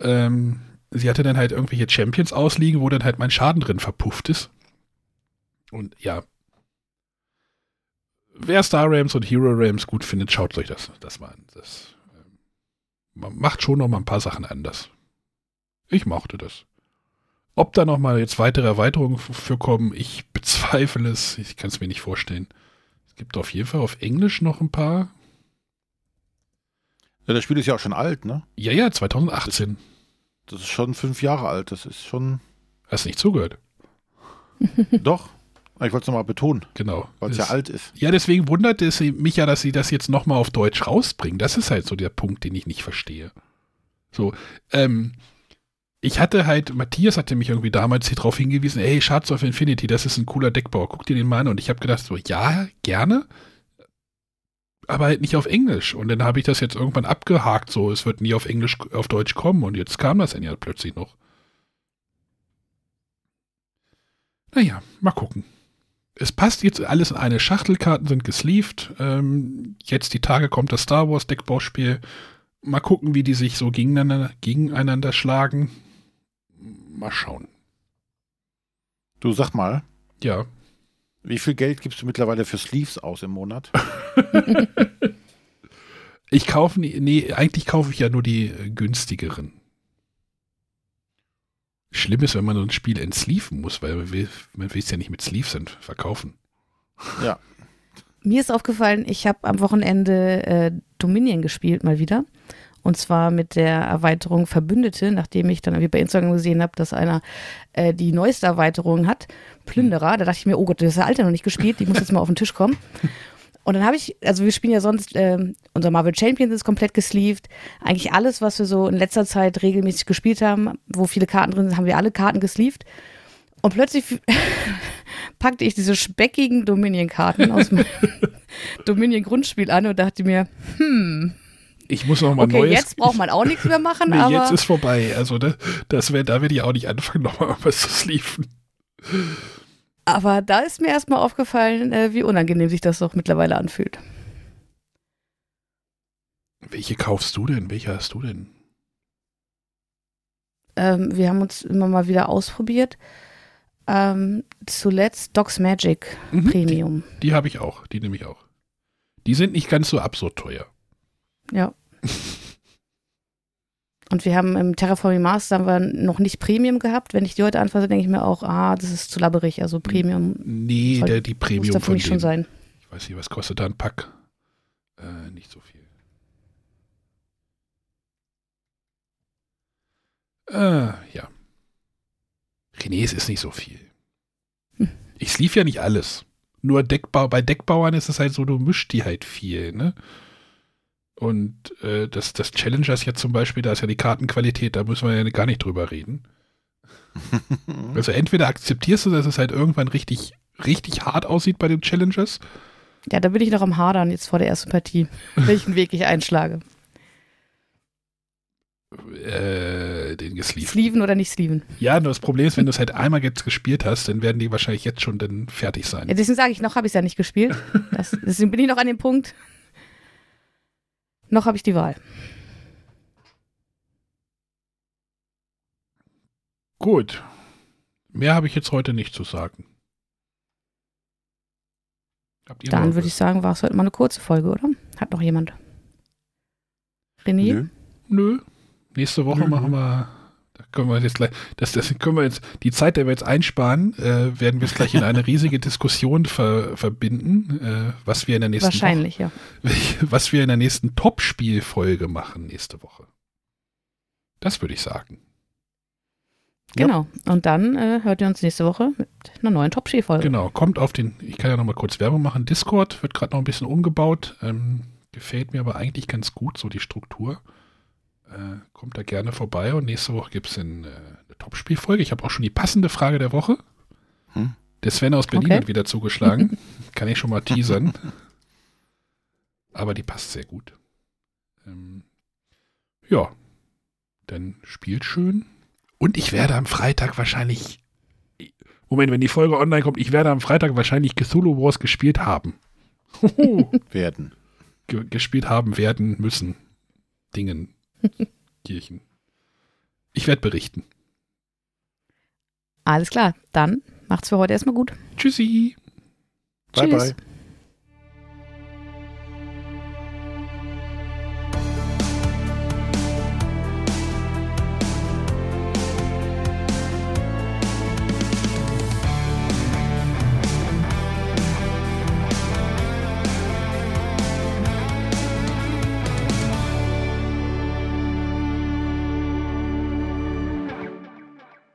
ähm, sie hatte dann halt irgendwelche Champions ausliegen, wo dann halt mein Schaden drin verpufft ist. Und ja. Wer Star Rams und Hero Rams gut findet, schaut euch das, das mal an. Das ähm, man macht schon noch mal ein paar Sachen anders. Ich mochte das. Ob da noch mal jetzt weitere Erweiterungen für kommen, ich bezweifle es. Ich kann es mir nicht vorstellen. Es gibt auf jeden Fall auf Englisch noch ein paar.
Ja, das Spiel ist ja auch schon alt, ne?
Ja, ja, 2018.
Das ist schon fünf Jahre alt. Das ist schon.
Hast nicht zugehört.
Doch. Ich wollte es nochmal betonen,
Genau.
weil es ja
Das-
alt ist.
Ja, deswegen wundert es mich ja, dass sie das jetzt nochmal auf Deutsch rausbringen. Das ist halt so der Punkt, den ich nicht verstehe. So, ähm, ich hatte halt, Matthias hatte mich irgendwie damals hier drauf hingewiesen, ey, Shards of Infinity, das ist ein cooler Deckbau, guck dir den mal an. Und ich habe gedacht, so, ja, gerne, aber halt nicht auf Englisch. Und dann habe ich das jetzt irgendwann abgehakt, so, es wird nie auf Englisch, auf Deutsch kommen. Und jetzt kam das dann ja plötzlich noch. Naja, mal gucken es passt jetzt alles in eine Schachtel, Karten sind gesleeved. Ähm, jetzt die Tage kommt das Star Wars Deckbauspiel. Mal gucken, wie die sich so gegeneinander, gegeneinander schlagen. Mal schauen.
Du sag mal,
Ja.
wie viel Geld gibst du mittlerweile für Sleeves aus im Monat?
Ich kaufe, nie- nee, eigentlich kaufe ich ja nur die äh, günstigeren. Schlimm ist, wenn man so ein Spiel entsleeven muss, weil man will, man will es ja nicht mit Sleeves verkaufen.
Mir ist aufgefallen, ich habe am Wochenende äh, Dominion gespielt mal wieder. Und zwar mit der Erweiterung Verbündete, nachdem ich dann irgendwie bei Instagram gesehen habe, dass einer äh, die neueste Erweiterung hat, Plünderer. Da dachte ich mir, oh Gott, das ist der alte noch nicht gespielt, die muss jetzt mal auf den Tisch kommen. Und dann habe ich, also wir spielen ja sonst, ähm, unser Marvel Champions ist komplett gesleeved. Eigentlich alles, was wir so in letzter Zeit regelmäßig gespielt haben, wo viele Karten drin sind, haben wir alle Karten gesleeved. Und plötzlich packte ich diese speckigen Dominion-Karten aus dem Dominion-Grundspiel an und dachte mir, hm,
Ich muss noch mal
okay,
neues.
jetzt braucht man auch nichts mehr machen,
nee,
aber
jetzt ist vorbei. Also das, das wär, da werde ich auch nicht anfangen, nochmal was zu sleeven.
Aber da ist mir erstmal aufgefallen, äh, wie unangenehm sich das doch mittlerweile anfühlt.
Welche kaufst du denn? Welche hast du denn?
Ähm, wir haben uns immer mal wieder ausprobiert. Ähm, zuletzt Docs Magic
Mhm,
Premium.
Die, die habe ich auch. Die nehme ich auch. Die sind nicht ganz so absurd teuer.
Ja. Und wir haben im Terraforming Mars haben wir noch nicht Premium gehabt. Wenn ich die heute anfasse, denke ich mir auch, ah, das ist zu labberig. Also Premium
Nee,
Soll-
der, die
muss
Premium
für
von
mich schon sein.
Ich weiß nicht, was kostet da ein Pack? Äh, nicht so viel. Äh, ja. René, es ist nicht so viel.
Hm.
Ich lief ja nicht alles. Nur Deckbau, bei Deckbauern ist es halt so, du mischst die halt viel, ne? Und äh, das, das Challengers ja zum Beispiel, da ist ja die Kartenqualität, da müssen wir ja gar nicht drüber reden. Also entweder akzeptierst du, dass es halt irgendwann richtig, richtig hart aussieht bei den Challengers,
Ja, da bin ich noch am Hadern jetzt vor der ersten Partie, welchen Weg ich einschlage.
äh, den gesleeved.
Sleeven oder nicht sleeven.
Ja, nur das Problem ist, wenn du es halt einmal jetzt gespielt hast, dann werden die wahrscheinlich jetzt schon dann fertig sein.
Ja, deswegen sage ich, noch habe ich es ja nicht gespielt. Das, deswegen bin ich noch an dem Punkt. Noch habe ich die Wahl.
Gut. Mehr habe ich jetzt heute nicht zu sagen. Habt ihr
Dann würde ich sagen, war es heute mal eine kurze Folge, oder? Hat noch jemand? René?
Nö.
Nö. Nächste Woche
Nö,
machen wir. Können wir jetzt gleich. Das, das können wir jetzt. Die Zeit, der wir jetzt einsparen, äh, werden wir jetzt gleich in eine riesige Diskussion ver, verbinden, äh, was wir in der nächsten
Wahrscheinlich, ja.
Woche, was wir in der nächsten Top-Spiel-Folge machen nächste Woche. Das würde ich sagen.
Ja.
Genau. Und dann äh, hört ihr uns nächste Woche mit einer neuen Top-Ski-Folge.
Genau, kommt auf den, ich kann ja noch mal kurz Werbung machen. Discord wird gerade noch ein bisschen umgebaut. Ähm, gefällt mir aber eigentlich ganz gut, so die Struktur. Äh, kommt da gerne vorbei und nächste Woche gibt es eine, eine Top-Spielfolge. Ich habe auch schon die passende Frage der Woche.
Hm.
Der Sven aus Berlin
Okay.
hat wieder zugeschlagen. Kann ich schon mal teasern. Aber die passt sehr gut. Ähm, ja, dann spielt schön. Und ich werde am Freitag wahrscheinlich. Moment, wenn die Folge online kommt, ich werde am Freitag wahrscheinlich Cthulhu Wars gespielt haben.
Werden.
Ge gespielt haben werden müssen. Dingen. Kirchen. Ich werde berichten.
Alles klar, dann macht's für heute erstmal gut.
Tschüssi.
Bye,
Tschüss.
bye.